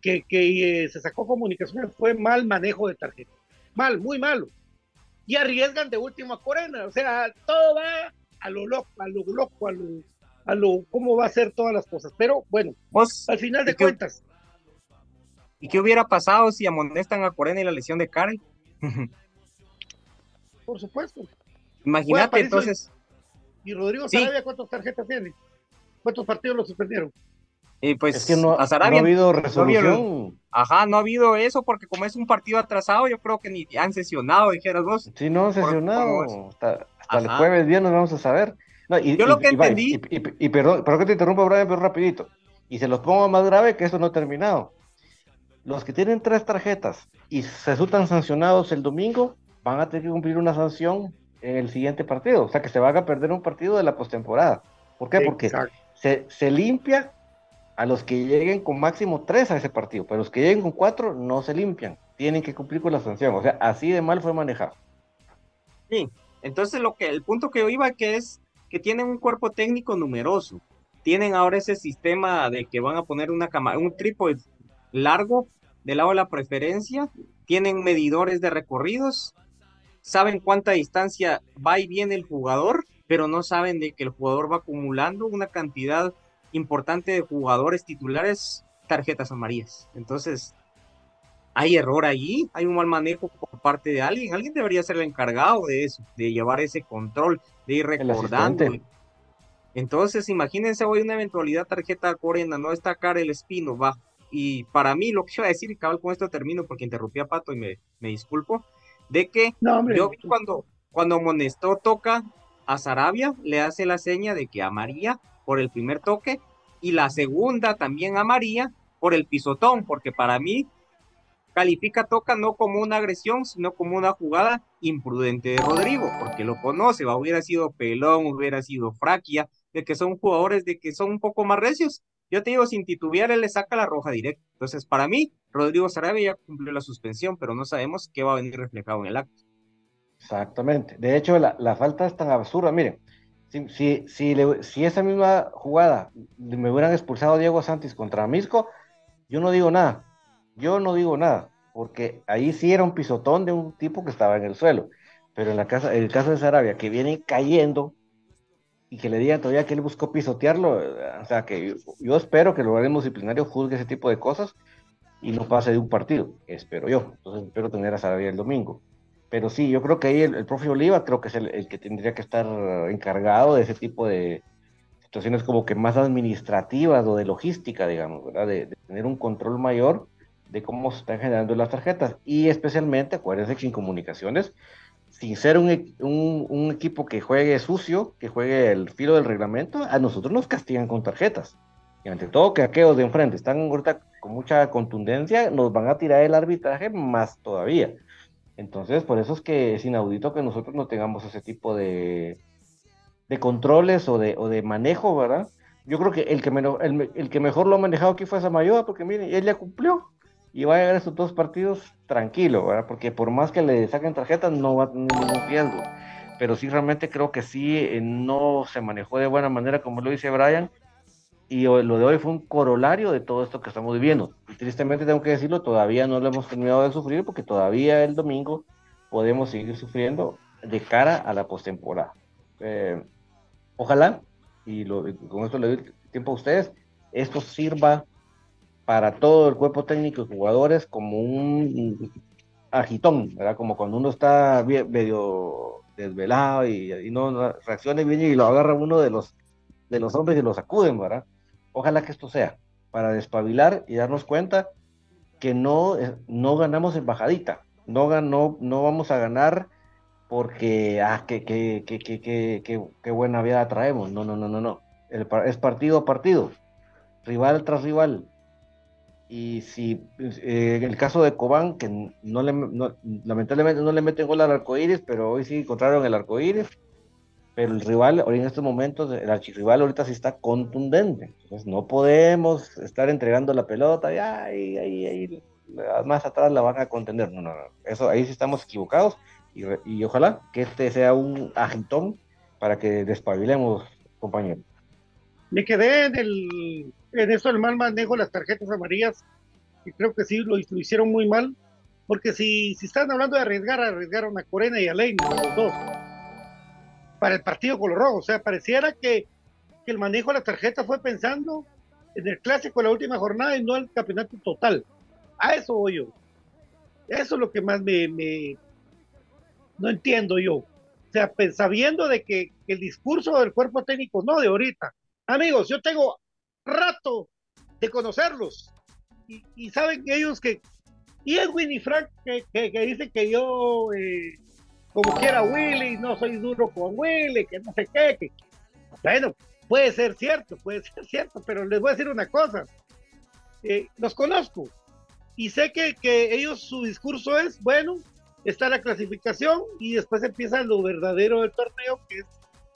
Speaker 1: que, que eh, se sacó Comunicaciones fue mal manejo de tarjetas, mal, muy malo, y arriesgan de último a Corena, o sea, todo va a lo loco, a lo loco, a lo, a lo cómo va a ser todas las cosas, pero bueno,
Speaker 2: Vos,
Speaker 1: al final de
Speaker 2: ¿y qué-
Speaker 1: cuentas,
Speaker 2: ¿Y qué hubiera pasado si amonestan a Corena y la lesión de Karen?
Speaker 1: por supuesto.
Speaker 2: Imagínate, entonces,
Speaker 1: ¿Y Rodrigo
Speaker 2: Sí.
Speaker 1: Sarabia cuántas tarjetas tiene? ¿Cuántos partidos lo suspendieron?
Speaker 2: Eh, pues
Speaker 7: Es que no,
Speaker 2: a
Speaker 7: no
Speaker 2: Sarabia
Speaker 7: ha habido
Speaker 2: no
Speaker 7: resolución.
Speaker 2: Ajá, no ha habido eso porque como es un partido atrasado, yo creo que ni han sesionado, dijeras vos.
Speaker 7: Sí, no,
Speaker 2: Por-
Speaker 7: sesionado.
Speaker 2: como
Speaker 7: Hasta, hasta el jueves viernes vamos a saber. No, y,
Speaker 2: Yo
Speaker 7: y-
Speaker 2: lo que
Speaker 7: y y-
Speaker 2: entendí-
Speaker 7: Y, y- y perdón, perdón que te interrumpa, Brian, pero rapidito. Y se los pongo más grave que eso no ha terminado. Los que tienen tres tarjetas y se resultan sancionados el domingo, van a tener que cumplir una sanción en el siguiente partido. O sea, que se van a perder un partido de la postemporada. ¿Por qué? Porque se limpia a los que lleguen con máximo tres a ese partido, pero los que lleguen con cuatro no se limpian. Tienen que cumplir con la sanción. O sea, así de mal fue manejado.
Speaker 2: Sí, entonces lo que el punto que yo iba que es que tienen un cuerpo técnico numeroso. Tienen ahora ese sistema de que van a poner una cama, un trípode largo del lado de la preferencia, tienen medidores de recorridos, saben cuánta distancia va y viene el jugador, pero no saben de que el jugador va acumulando una cantidad importante de jugadores titulares tarjetas amarillas. Entonces, hay error allí, hay un mal manejo por parte de alguien. Alguien debería ser el encargado de eso, de llevar ese control, de ir recordando. Entonces, imagínense hoy una eventualidad tarjeta Corena, no está cara el espino, va. Y para mí, lo que iba a decir, y cabal con esto termino porque interrumpí a Pato y me, me disculpo, de que
Speaker 1: No, hombre,
Speaker 2: yo vi cuando, cuando amonestó toca a Sarabia, le hace la seña de que a María por el primer toque y la segunda también a María por el pisotón, porque para mí califica toca no como una agresión, sino como una jugada imprudente de Rodrigo, porque lo conoce, va, hubiera sido pelón, hubiera sido fraquia, de que son jugadores de que son un poco más recios. Yo te digo, sin titubear, él le saca la roja directa. Entonces, para mí, Rodrigo Sarabia ya cumplió la suspensión, pero no sabemos qué va a venir reflejado en el acto.
Speaker 7: Exactamente. De hecho, la, la falta es tan absurda. Miren, si, si, si, esa misma jugada me hubieran expulsado Diego Santis contra Misco, yo no digo nada. Yo no digo nada, porque ahí sí era un pisotón de un tipo que estaba en el suelo. Pero en la casa, en el caso de Sarabia, que viene cayendo y que le digan todavía que él buscó pisotearlo, o sea, que yo, yo espero que el organismo disciplinario juzgue ese tipo de cosas y no pase de un partido, espero yo. Entonces espero tener a Sarabia el domingo. Pero sí, yo creo que ahí el, el profe Oliva creo que es el, el que tendría que estar encargado de ese tipo de situaciones como que más administrativas o de logística, digamos, ¿verdad? De, de tener un control mayor de cómo se están generando las tarjetas. Y especialmente, acuérdense que en comunicaciones, sin ser un, un- un equipo que juegue sucio, que juegue el filo del reglamento, a nosotros nos castigan con tarjetas. Y ante todo que aquellos de enfrente están ahorita con mucha contundencia, nos van a tirar el arbitraje más todavía. Entonces, por eso es que es inaudito que nosotros no tengamos ese tipo de, de controles o de, o de manejo, ¿verdad? Yo creo que el que, meno- el, me- el que mejor lo ha manejado aquí fue Samayoa, porque miren, él ya cumplió y va a llegar a estos dos partidos tranquilo, ¿verdad? Porque por más que le saquen tarjetas, no va a tener ningún riesgo. Pero sí, realmente creo que sí, eh, no se manejó de buena manera, como lo dice Brian, y lo de hoy fue un corolario de todo esto que estamos viviendo. Y tristemente tengo que decirlo, todavía no lo hemos terminado de sufrir porque todavía el domingo podemos seguir sufriendo de cara a la postemporada. Eh, ojalá, y, lo- con esto le doy tiempo a ustedes, esto sirva para todo el cuerpo técnico y jugadores como un agitón, ¿verdad? Como cuando uno está medio desvelado y, no, no reacciona bien y lo agarra uno de los, de los hombres y lo sacuden, ¿verdad? Ojalá que esto sea para despabilar y darnos cuenta que no, eh, no ganamos en bajadita, no, no, vamos a ganar porque, ah, qué, qué, qué, qué- qué buena vida traemos, no, no, no, no, no, El es partido a partido, rival tras rival, y si eh, el caso de Cobán, que no le, no- lamentablemente no le meten gol al arco iris, pero hoy sí encontraron el arco iris, pero el rival en estos momentos, el archirrival ahorita sí está contundente. Entonces no podemos estar entregando la pelota y ahí, ahí, ahí, más atrás la van a contender. No, no, no. Eso, ahí sí estamos equivocados y, y ojalá que este sea un agitón para que despabilemos, compañeros.
Speaker 1: Me quedé en el en eso el mal manejo de las tarjetas amarillas, y creo que sí lo, hicieron muy mal, porque si, si están hablando de arriesgar, arriesgaron a Corena y a Lane, los dos, para el partido rojos. O sea, pareciera que, que el manejo de las tarjetas fue pensando en el clásico de la última jornada y no el campeonato total. A eso voy yo. Eso es lo que más me, me- no entiendo yo. O sea, pues, sabiendo de que, que el discurso del cuerpo técnico, no de ahorita. Amigos, yo tengo rato de conocerlos. Y, y saben ellos que. Y Edwin y Frank que, que, que dicen que yo, eh, como quiera Willy, no soy duro con Willy, que no sé qué. Que... Bueno, puede ser cierto, puede ser cierto, pero les voy a decir una cosa. Eh, los conozco y sé que, que ellos, su discurso es, bueno, está la clasificación y después empieza lo verdadero del torneo, que es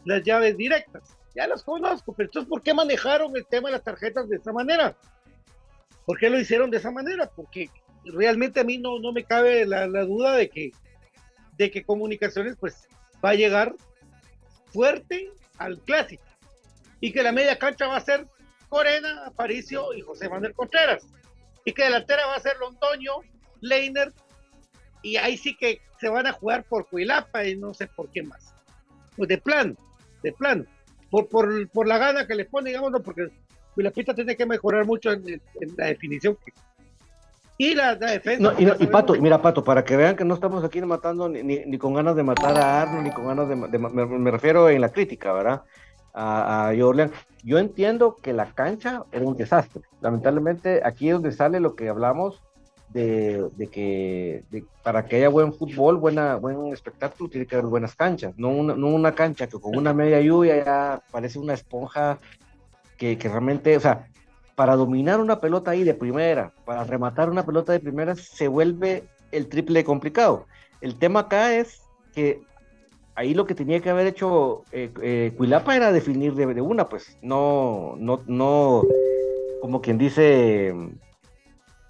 Speaker 1: las llaves directas. Ya los conozco, pero entonces, ¿por qué manejaron el tema de las tarjetas de esa manera? ¿Por qué lo hicieron de esa manera? Porque realmente a mí no, no me cabe la, la duda de que, de que Comunicaciones pues va a llegar fuerte al clásico y que la media cancha va a ser Corena, Aparicio y José Manuel Contreras y que delantera va a ser Londoño, Leiner y ahí sí que se van a jugar por Cuilapa y no sé por qué más. Pues de plano, de plano. Por, por, por la gana que le pone, digámoslo, porque Cuilapita tiene que mejorar mucho en, en la definición. que- La, defensa.
Speaker 7: No, y, no- y Pato, mira Pato, para que vean que no estamos aquí matando ni, ni- ni con ganas de matar a Arnold, ni con ganas de, de me, me refiero en la crítica, ¿verdad? A, a Jordan. Yo entiendo que la cancha era un desastre. Lamentablemente, aquí es donde sale lo que hablamos de, de que de- para que haya buen fútbol, buena, buen espectáculo, tiene que haber buenas canchas. No una, no una cancha que con una media lluvia ya parece una esponja que, que realmente, o sea, para dominar una pelota ahí de primera, para rematar una pelota de primera, se vuelve el triple complicado. El tema acá es que ahí lo que tenía que haber hecho eh, eh, Cuilapa era definir de, una, pues no, no, no, como quien dice,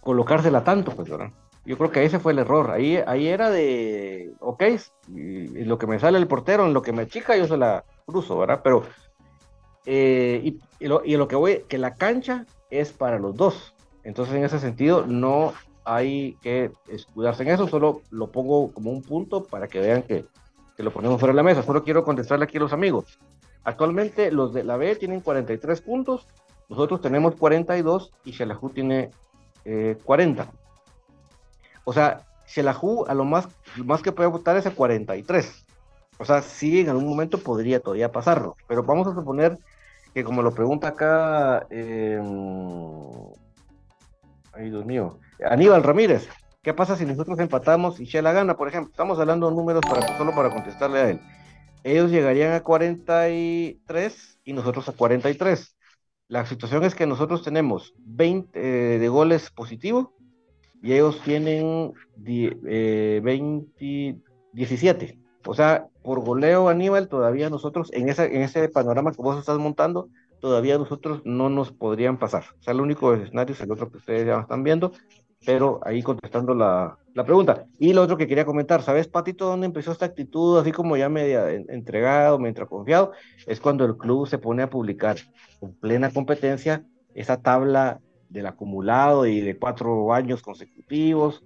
Speaker 7: colocársela tanto, pues, ¿verdad? Yo creo que ese fue el error. Ahí, ahí era de, ok, y lo que me sale el portero, en lo que me chica, yo se la cruzo, ¿verdad? Pero eh, y, lo, y lo que voy, que la cancha es para los dos. Entonces, en ese sentido, no hay que escudarse en eso, solo lo pongo como un punto para que vean que, que lo ponemos de la mesa. Solo quiero contestarle aquí a los amigos. Actualmente los de la B tienen 43 puntos, nosotros tenemos 42 y Xelajú tiene eh, 40. O sea, Xelajú a lo más, más que puede votar es a 43. O sea, sí, en algún momento podría todavía pasarlo, pero vamos a suponer que como lo pregunta acá, eh, ay Dios mío, Aníbal Ramírez, ¿qué pasa si nosotros empatamos y Shela gana, por ejemplo? Estamos hablando de números solo para contestarle a él. Ellos llegarían a 43 y nosotros a 43. La situación es que nosotros tenemos 20 eh, de goles positivos y ellos tienen die- eh, 20, 17. O sea, por goleo, Aníbal, todavía nosotros, en, esa, en ese panorama que vos estás montando, todavía nosotros no nos podrían pasar. O sea, el único escenario es el otro que ustedes ya están viendo, pero ahí contestando la, la pregunta. Y lo otro que quería comentar, ¿sabes, Patito, dónde empezó esta actitud, así como ya media en- entregado, medio confiado? Es cuando el club se pone a publicar en plena competencia esa tabla del acumulado y de cuatro años consecutivos.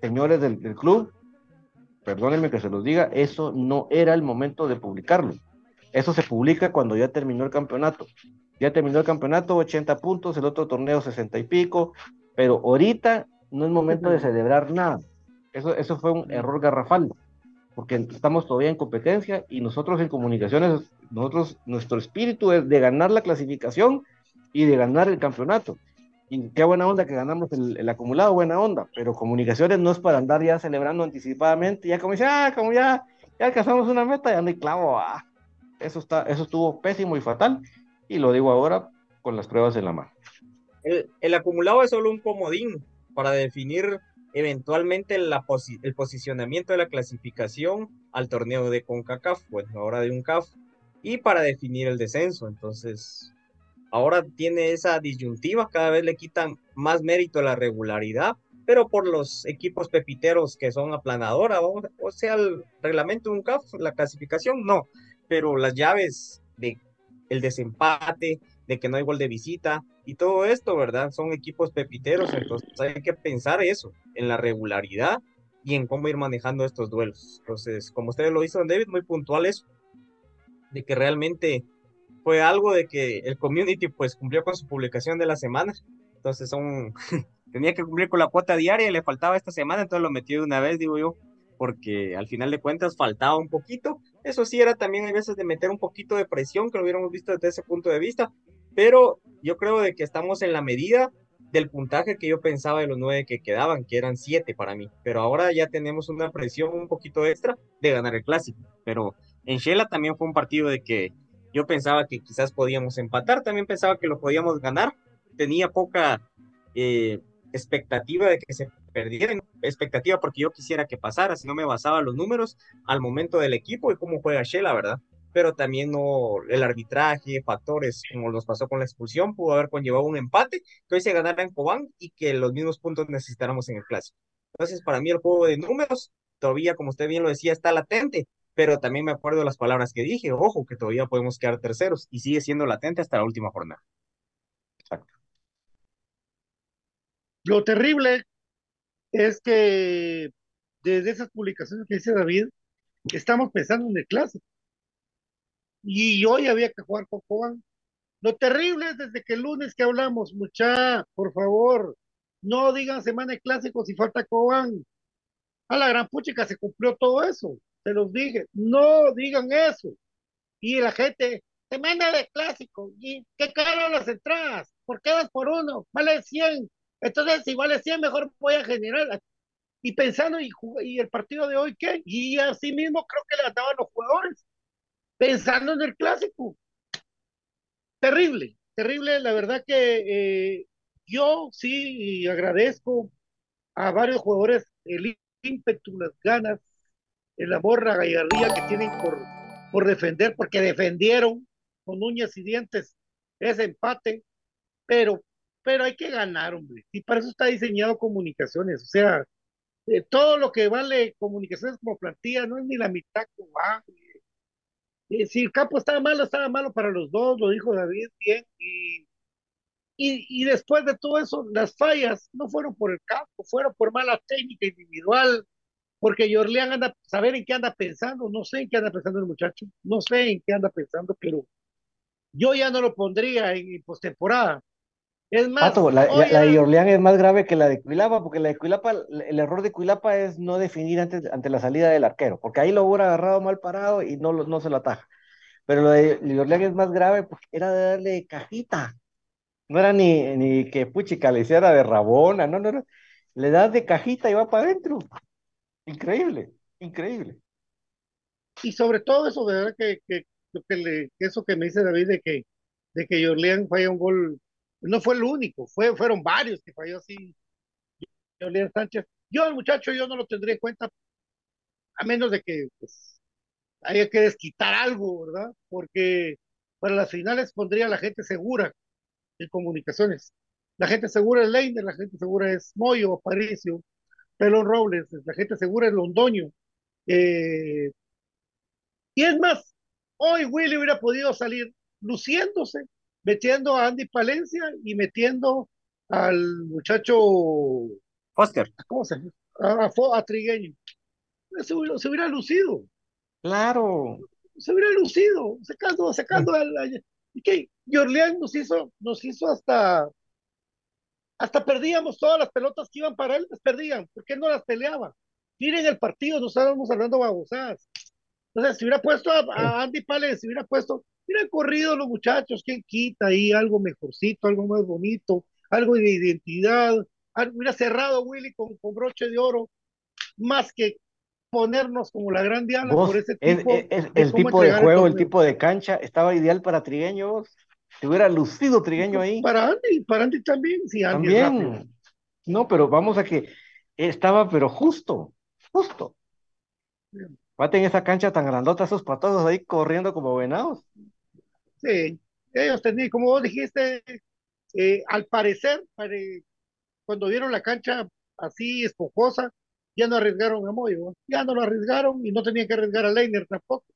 Speaker 7: Señores del, del club, perdónenme que se los diga, eso no era el momento de publicarlo. Eso se publica cuando ya terminó el campeonato. Ya terminó el campeonato, 80 puntos, el otro torneo 60 y pico, pero ahorita no es momento de celebrar nada. Eso, eso fue un error garrafal, porque estamos todavía en competencia y nosotros en comunicaciones, nosotros, nuestro espíritu es de ganar la clasificación y de ganar el campeonato. Y qué buena onda que ganamos el, el acumulado, buena onda, pero comunicaciones no es para andar ya celebrando anticipadamente, ya como dice, ah, como ya, ya alcanzamos una meta, ya no hay clavo, ah. Eso, está, eso estuvo pésimo y fatal, y lo digo ahora con las pruebas en la mano.
Speaker 2: El, el acumulado es solo un comodín para definir eventualmente la posi- el posicionamiento de la clasificación al torneo de CONCACAF, bueno, ahora de un CAF. y para definir el descenso. Entonces, ahora tiene esa disyuntiva, cada vez le quitan más mérito la regularidad, pero por los equipos pepiteros que son aplanadora, o, sea, el reglamento de un CAF, la clasificación, no, pero las llaves de el desempate, de que no hay gol de visita y todo esto, ¿verdad? Son equipos pepiteros, entonces hay que pensar eso, en la regularidad y en cómo ir manejando estos duelos. Entonces, como ustedes lo hizo David, muy puntual eso, de que realmente fue algo de que el community pues cumplió con su publicación de la semana, entonces son, tenía que cumplir con la cuota diaria y le faltaba esta semana, entonces lo metió de una vez, digo yo, porque al final de cuentas faltaba un poquito. Eso sí era también hay veces de meter un poquito de presión, que lo hubiéramos visto desde ese punto de vista, pero yo creo de que estamos en la medida del puntaje que yo pensaba de los nueve que quedaban, que eran siete para mí, pero ahora ya tenemos una presión un poquito extra de ganar el clásico, pero en Shela también fue un partido de que yo pensaba que quizás podíamos empatar, también pensaba que lo podíamos ganar, tenía poca eh, expectativa de que se perdieran, expectativa porque yo quisiera que pasara, si no me basaba los números al momento del equipo y cómo juega Shela, ¿verdad? Pero también no, el arbitraje, factores, como nos pasó con la expulsión, pudo haber conllevado un empate, que hoy se ganara en Cobán y que los mismos puntos necesitáramos en el clásico. Entonces, para mí el juego de números, todavía, como usted bien lo decía, está latente, pero también me acuerdo las palabras que dije, ojo, que todavía podemos quedar terceros y sigue siendo latente hasta la última jornada.
Speaker 7: Exacto.
Speaker 1: Lo terrible es que desde esas publicaciones que dice David, estamos pensando en el clásico. Y hoy había que jugar con Cobán. Lo terrible es desde que el lunes que hablamos, mucha, por favor, no digan semana de clásicos si falta Cobán. A la gran puchica se cumplió todo eso. Se los dije, no digan eso. Y la gente, semana de clásico, y qué caro las entradas, ¿por qué das por uno? Vale 100. Entonces, si vale 100, mejor voy a generar. Y pensando, ¿y, y el partido de hoy qué? Y así mismo creo que le daban los jugadores, pensando en el clásico. Terrible, terrible. La verdad que eh, yo sí agradezco a varios jugadores el ímpetu, las ganas, el amor, la gallardía que tienen por, por defender, porque defendieron con uñas y dientes ese empate, pero, pero hay que ganar, hombre. Y para eso está diseñado comunicaciones. O sea, eh, todo lo que vale comunicaciones como plantilla no es ni la mitad que va. Eh, si el campo estaba malo, estaba malo para los dos, lo dijo David bien. Y, y, y después de todo eso, las fallas no fueron por el campo, fueron por mala técnica individual, porque Jorleán anda, saber en qué anda pensando, no sé en qué anda pensando el muchacho, no sé en qué anda pensando, pero yo ya no lo pondría en, postemporada. Es más,
Speaker 7: Pato, la,
Speaker 1: hoy
Speaker 7: la- la de
Speaker 1: era-
Speaker 7: Orleán es más grave que la de Cuilapa, porque la de Cuilapa, el error de Cuilapa es no definir antes, ante la salida del arquero, porque ahí lo hubiera agarrado mal parado y no, no se lo ataja. Pero lo de, de Orleán es más grave porque era de darle cajita. No era ni, ni que puchica le hiciera de rabona, no, no, no. Le das de cajita y va para adentro. Increíble, increíble.
Speaker 1: y sobre todo eso, de verdad que, que, que le, eso que me dice David de que, de que Jorleán falla un gol, no fue el único, fue, fueron varios que falló así Jorleán Sánchez. Yo al muchacho yo no lo tendría en cuenta, a menos de que pues, haya que desquitar algo, ¿verdad? Porque para las finales pondría a la gente segura en comunicaciones. La gente segura es Leiner, la gente segura es Moyo, Aparicio, Pelón Robles, la gente segura es Londoño. Eh, y es más, hoy Willy hubiera podido salir luciéndose, metiendo a Andy Palencia y metiendo al muchacho,
Speaker 2: Foster,
Speaker 1: ¿cómo se llama? A, a a Trigueño. Se hubiera, se hubiera lucido,
Speaker 7: Claro.
Speaker 1: se hubiera lucido, sacando, sacando al, y que Jorleán nos hizo, nos hizo hasta, hasta perdíamos todas las pelotas que iban para él, las perdían, porque él no las peleaba. Miren el partido, no estábamos hablando babosadas. Entonces, si hubiera puesto a, a Andy Palencia, si hubiera puesto, hubieran corrido los muchachos, ¿quién quita ahí algo mejorcito, algo más bonito, algo de identidad? Hubiera cerrado Willy con, con broche de oro, más que ponernos como la gran diabla por ese
Speaker 7: es,
Speaker 1: tipo
Speaker 7: es- es-
Speaker 1: de
Speaker 7: el tipo de juego, el tipo de cancha, estaba ideal para Trigueño, vos. Si hubiera lucido Trigueño ahí.
Speaker 1: Para Andy, para Andy también, sí, Andy es.
Speaker 7: También. No, pero vamos a que estaba, pero justo, justo. Mate en esa cancha tan grandota, esos patojos ahí corriendo como venados.
Speaker 1: Sí, ellos tenían, como vos dijiste, eh, al parecer, pare- cuando vieron la cancha así esponjosa, ya no arriesgaron a Moyo, ya no lo arriesgaron y no tenían que arriesgar a Leiner tampoco.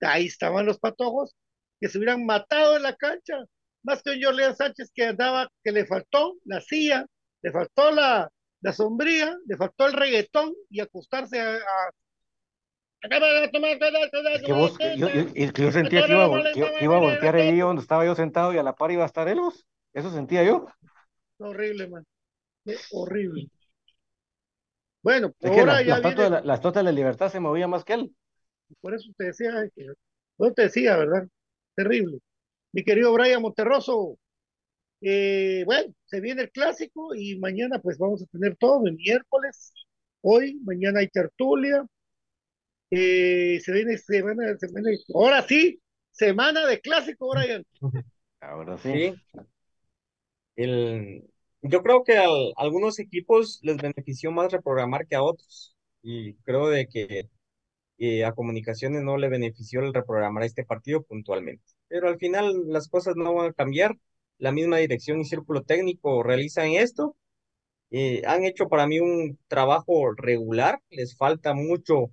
Speaker 1: Ahí estaban los patojos que se hubieran matado en la cancha, más que un Jorleán Sánchez que andaba, que le faltó la silla, le faltó la, sombría, le faltó el reggaetón y acostarse a, a-
Speaker 7: Es que vos, yo, yo- es que yo sentía que iba, que, iba a voltear ahí donde estaba yo sentado y a la par iba a estar él. Eso sentía yo.
Speaker 1: horrible, man. Qué horrible. Bueno,
Speaker 7: Es que
Speaker 1: ahora ya
Speaker 7: la de
Speaker 1: viene,
Speaker 7: estatua de la libertad se movía más que él.
Speaker 1: por eso te decía, no te decía, ¿verdad? Terrible. Mi querido Brian Monterroso, eh, bueno, se viene el clásico y mañana pues vamos a tener todo, el miércoles, hoy, mañana hay tertulia, eh, se viene semana, semana, ahora sí, semana de clásico, Brian.
Speaker 7: Ahora sí.
Speaker 2: Sí, el, yo creo que a algunos equipos les benefició más reprogramar que a otros. Y creo de que eh, a Comunicaciones no le benefició el reprogramar este partido puntualmente. Pero al final las cosas no van a cambiar. La misma dirección y círculo técnico realizan esto. Eh, han hecho para mí un trabajo regular. Les falta mucho,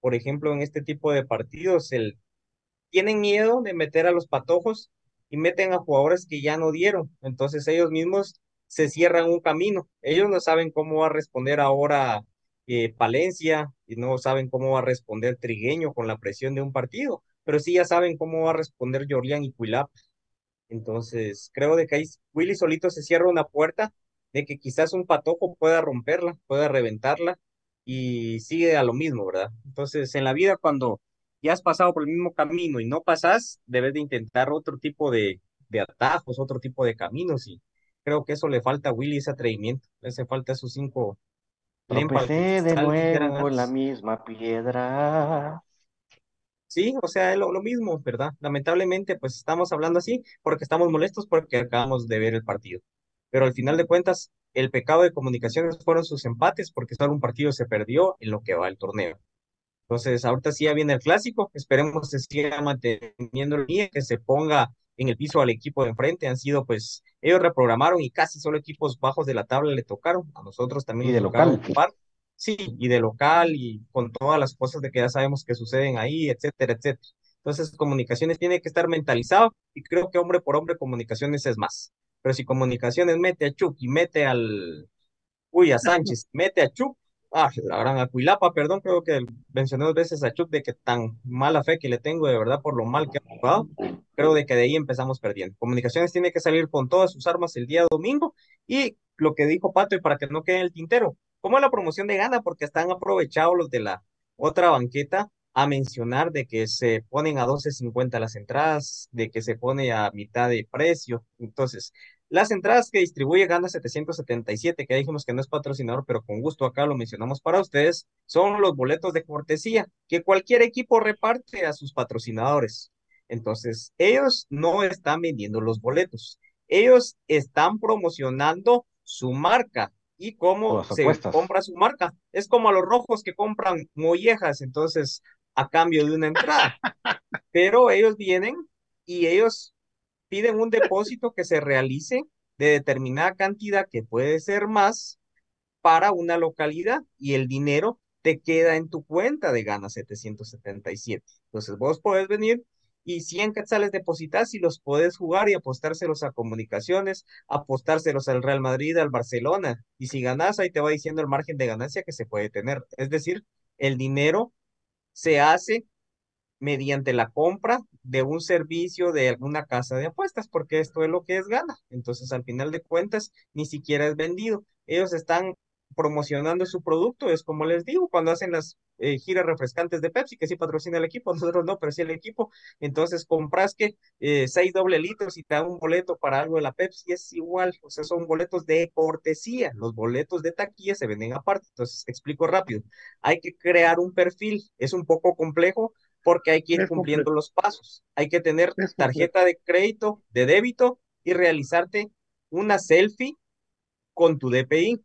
Speaker 2: por ejemplo, en este tipo de partidos, el tienen miedo de meter a los patojos y meten a jugadores que ya no dieron. Entonces ellos mismos se cierran un camino. Ellos no saben cómo va a responder ahora eh, Palencia y no saben cómo va a responder Trigueño con la presión de un partido, pero sí ya saben cómo va a responder Jorlián y Cuilap. Entonces creo de que ahí Willy solito se cierra una puerta de que quizás un patojo pueda romperla, pueda reventarla y sigue a lo mismo, ¿verdad? Entonces en la vida cuando ya has pasado por el mismo camino y no pasas, debes de intentar otro tipo de, de atajos, otro tipo de caminos y creo que eso le falta a Willy, ese atrevimiento, le hace falta esos cinco
Speaker 7: Tropecé de nuevo en la misma piedra.
Speaker 2: Sí, o sea, es lo, lo mismo, ¿verdad? Lamentablemente, pues estamos hablando así porque estamos molestos porque acabamos de ver el partido. Pero al final de cuentas, el pecado de comunicaciones fueron sus empates porque solo un partido se perdió en lo que va el torneo. Entonces, ahorita sí ya viene el clásico, esperemos que siga manteniendo el línea, que se ponga en el piso al equipo de enfrente. Han sido, pues, ellos reprogramaron y casi solo equipos bajos de la tabla le tocaron. A nosotros también
Speaker 7: Y de local.
Speaker 2: Sí, y de local y con todas las cosas de que ya sabemos que suceden ahí, etcétera, etcétera. Entonces, comunicaciones tiene que estar mentalizado y creo que hombre por hombre comunicaciones es más. Pero si comunicaciones mete a Chuck y mete al, uy, a Sánchez, mete a Chuck, ah, la gran Acuilapa, perdón, creo que mencioné dos veces a Chuck de que tan mala fe que le tengo de verdad por lo mal que ha jugado, creo de que de ahí empezamos perdiendo. Comunicaciones tiene que salir con todas sus armas el día domingo y lo que dijo Pato y para que no quede en el tintero, como la promoción de gana, porque están aprovechados los de la otra banqueta a mencionar de que se ponen a 12.50 las entradas, de que se pone a mitad de precio. Entonces, las entradas que distribuye Gana 777, que dijimos que no es patrocinador, pero con gusto acá lo mencionamos para ustedes, son los boletos de cortesía que cualquier equipo reparte a sus patrocinadores. Entonces, ellos no están vendiendo los boletos, ellos están promocionando su marca y cómo se compra su marca. Es como a los rojos que compran mollejas, entonces, a cambio de una entrada. Pero ellos vienen y ellos piden un depósito que se realice de determinada cantidad, que puede ser más, para una localidad y el dinero te queda en tu cuenta de Gana 777. Entonces vos podés venir y 100 quetzales depositas y los podés jugar y apostárselos a comunicaciones, apostárselos al Real Madrid, al Barcelona. Y si ganás, ahí te va diciendo el margen de ganancia que se puede tener. Es decir, el dinero se hace mediante la compra de un servicio de alguna casa de apuestas, porque esto es lo que es gana. Entonces, al final de cuentas, ni siquiera es vendido. Ellos están promocionando su producto, es como les digo, cuando hacen las eh, giras refrescantes de Pepsi, que sí patrocina el equipo, nosotros no, pero sí el equipo, entonces compras que eh, seis doble litros y te dan un boleto para algo de la Pepsi, es igual, o sea, son boletos de cortesía, los boletos de taquilla se venden aparte, entonces explico rápido, hay que crear un perfil, es un poco complejo, porque hay que ir
Speaker 1: Es
Speaker 2: cumpliendo
Speaker 1: complejo.
Speaker 2: los pasos. Hay que tener tarjeta de crédito, de débito y realizarte una selfie con tu DPI.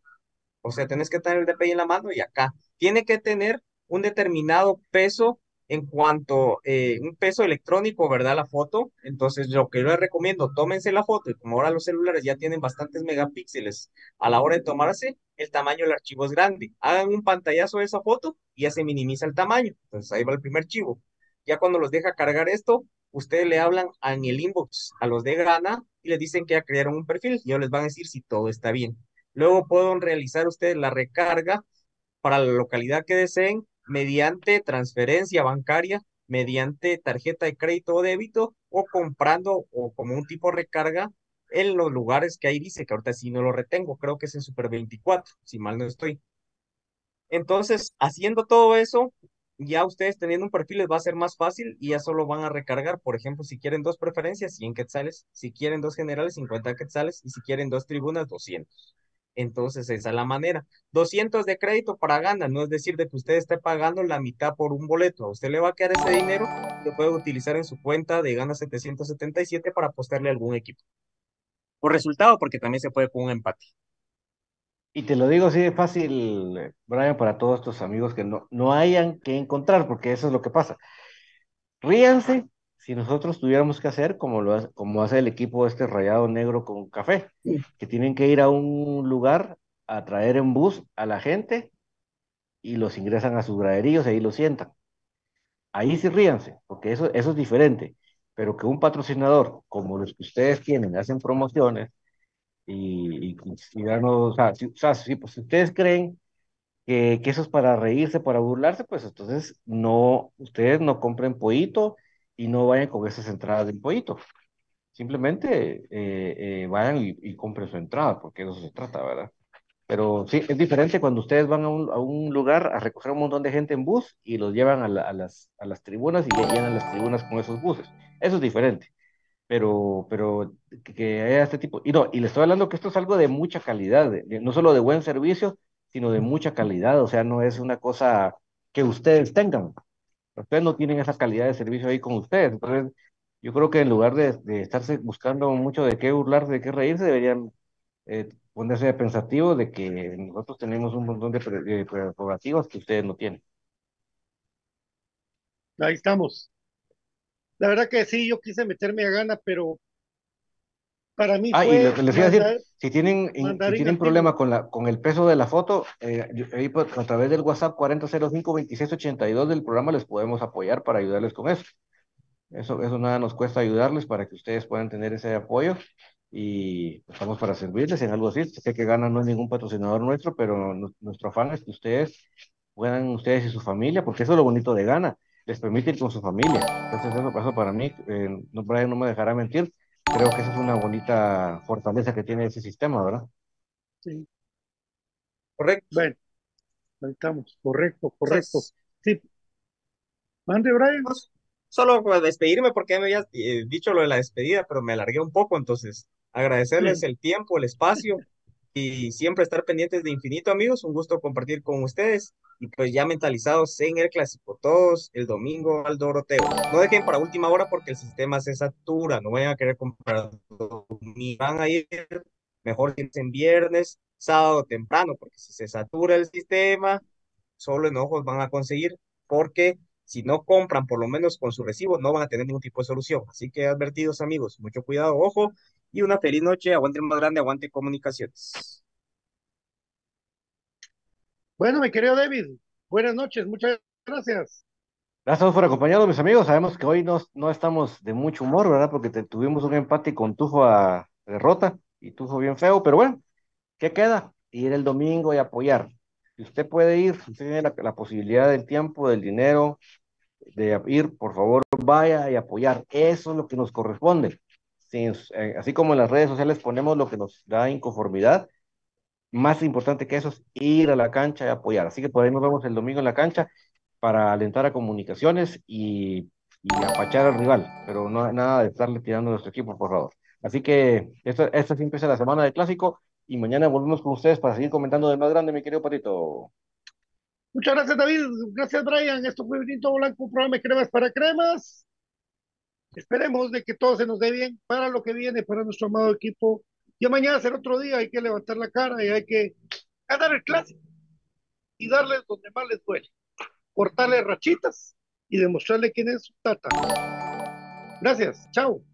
Speaker 2: O sea, tenés que tener el DPI en la mano y acá. Tiene que tener un determinado peso En cuanto eh, un peso electrónico, ¿verdad? La foto. Entonces, lo que yo les recomiendo, tómense la foto y como ahora los celulares ya tienen bastantes megapíxeles a la hora de tomarse, el tamaño del archivo es grande. Hagan un pantallazo de esa foto y ya se minimiza el tamaño. Entonces, ahí va el primer archivo. Ya cuando los deja cargar esto, ustedes le hablan en el inbox a los de Gana y les dicen que ya crearon un perfil y ellos les van a decir si todo está bien. Luego pueden realizar ustedes la recarga para la localidad que deseen mediante transferencia bancaria, mediante tarjeta de crédito o débito o comprando o como un tipo de recarga en los lugares que ahí dice, que ahorita sí no lo retengo, creo que es en Super 24, si mal no estoy. Entonces, haciendo todo eso, ya ustedes teniendo un perfil les va a ser más fácil y ya solo van a recargar, por ejemplo, si quieren dos preferencias, 100 quetzales, si quieren dos generales, 50 quetzales y si quieren dos tribunas, 200. Entonces, esa es la manera. 200 de crédito para gana, no es decir de que usted esté pagando la mitad por un boleto. A usted le va a quedar ese dinero, lo puede utilizar en su cuenta de gana 777 para apostarle a algún equipo. Por resultado, porque también se puede con un empate.
Speaker 7: Y te lo digo así de fácil, Brian, para todos estos amigos que no, no hayan que encontrar, porque eso es lo que pasa. Ríanse si nosotros tuviéramos que hacer como, lo hace, como hace el equipo este rayado negro con café, que tienen que ir a un lugar a traer en bus a la gente y los ingresan a sus graderíos y ahí los sientan. Ahí sí ríanse, porque eso, eso es diferente. Pero que un patrocinador como los que ustedes tienen hacen promociones y, y, y no, o sea, si, o sea, si, pues, ustedes creen que, que eso es para reírse, para burlarse, pues entonces no, ustedes no compren pollito y no vayan con esas entradas del pollito. Simplemente eh, eh, vayan y, y compren su entrada, porque eso se trata, ¿verdad? Pero sí, es diferente cuando ustedes van a un, a un lugar a recoger un montón de gente en bus y los llevan a, la- a las, a las tribunas y llenan las tribunas con esos buses. Eso es diferente. Pero, pero que, que haya este tipo. Y no, y le estoy hablando que esto es algo de mucha calidad, de- de- no solo de buen servicio, sino de mucha calidad. O sea, no es una cosa que ustedes tengan. Ustedes no tienen esa calidad de servicio ahí con ustedes. Entonces, yo creo que en lugar de, de estarse buscando mucho de qué burlarse, de qué reírse, deberían eh, ponerse pensativos de que nosotros tenemos un montón de pre- de prerrogativas que ustedes no tienen.
Speaker 1: Ahí estamos. La verdad que sí, yo quise meterme a gana, pero para mí
Speaker 7: Ah, y
Speaker 1: fue
Speaker 7: lo que les iba a
Speaker 1: mandar,
Speaker 7: decir, si tienen, si tienen
Speaker 1: antiguo.
Speaker 7: problema con la, con el peso de la foto, eh, yo- ahí por- a través del WhatsApp 4005-2682 del programa les podemos apoyar para ayudarles con eso. Eso, eso nada nos cuesta ayudarles para que ustedes puedan tener ese apoyo y pues, estamos para servirles en algo así. Sé que Gana no es ningún patrocinador nuestro, pero nu- nuestro afán es que ustedes puedan, ustedes y su familia, porque eso es lo bonito de Gana, les permite ir con su familia. Entonces eso, eso para mí, eh, no, Brian no me dejará mentir, creo que esa es una bonita fortaleza que tiene ese sistema, ¿verdad?
Speaker 1: Sí,
Speaker 2: Correcto.
Speaker 1: bueno, ahí estamos. Correcto, correcto.
Speaker 2: Entonces,
Speaker 1: Sí, mande, Brian.
Speaker 2: pues, solo para despedirme porque ya me habías eh, dicho lo de la despedida, pero me alargué un poco, entonces agradecerles
Speaker 1: Sí,
Speaker 2: el tiempo, el espacio y siempre estar pendientes de infinito, amigos. Un gusto compartir con ustedes y pues ya mentalizados en el clásico, todos el domingo al Doroteo. No dejen para última hora porque el sistema se satura, no vayan a querer comprar domingo, van a ir mejor en viernes, sábado temprano, porque si se satura el sistema, solo enojos van a conseguir porque si no compran por lo menos con su recibo, no van a tener ningún tipo de solución. Así que advertidos amigos, mucho cuidado, ojo y una feliz noche, aguante el más grande, aguante comunicaciones.
Speaker 1: Bueno, mi querido David, buenas noches, muchas gracias.
Speaker 7: Gracias por acompañarnos, mis amigos. Sabemos que hoy no, no estamos de mucho humor, ¿verdad? Porque te- tuvimos un empate con Tufo a derrota y Tufo bien feo, pero bueno, ¿qué queda? Ir el domingo y apoyar. Si usted puede ir, si usted tiene la, la posibilidad del tiempo, del dinero, de ir, por favor, vaya y apoyar. Eso es lo que nos corresponde. Si, eh, así como en las redes sociales ponemos lo que nos da inconformidad, más importante que eso es ir a la cancha y apoyar. Así que por ahí nos vemos el domingo en la cancha para alentar a comunicaciones y, apachar al rival, pero no nada de estarle tirando a nuestro equipo, por favor. Así que esta, esta sí la semana del clásico y mañana volvemos con ustedes para seguir comentando del más grande, mi querido Patito.
Speaker 1: Muchas gracias, David. Gracias, Brian. Esto fue Benito Blanco, un programa de cremas para cremas. Esperemos de que todo se nos dé bien para lo que viene, para nuestro amado equipo. Ya mañana será otro día, hay que levantar la cara y hay que ganar el clásico y darles donde más les duele. Cortarles rachitas y demostrarle quién es su tata. Gracias, chao.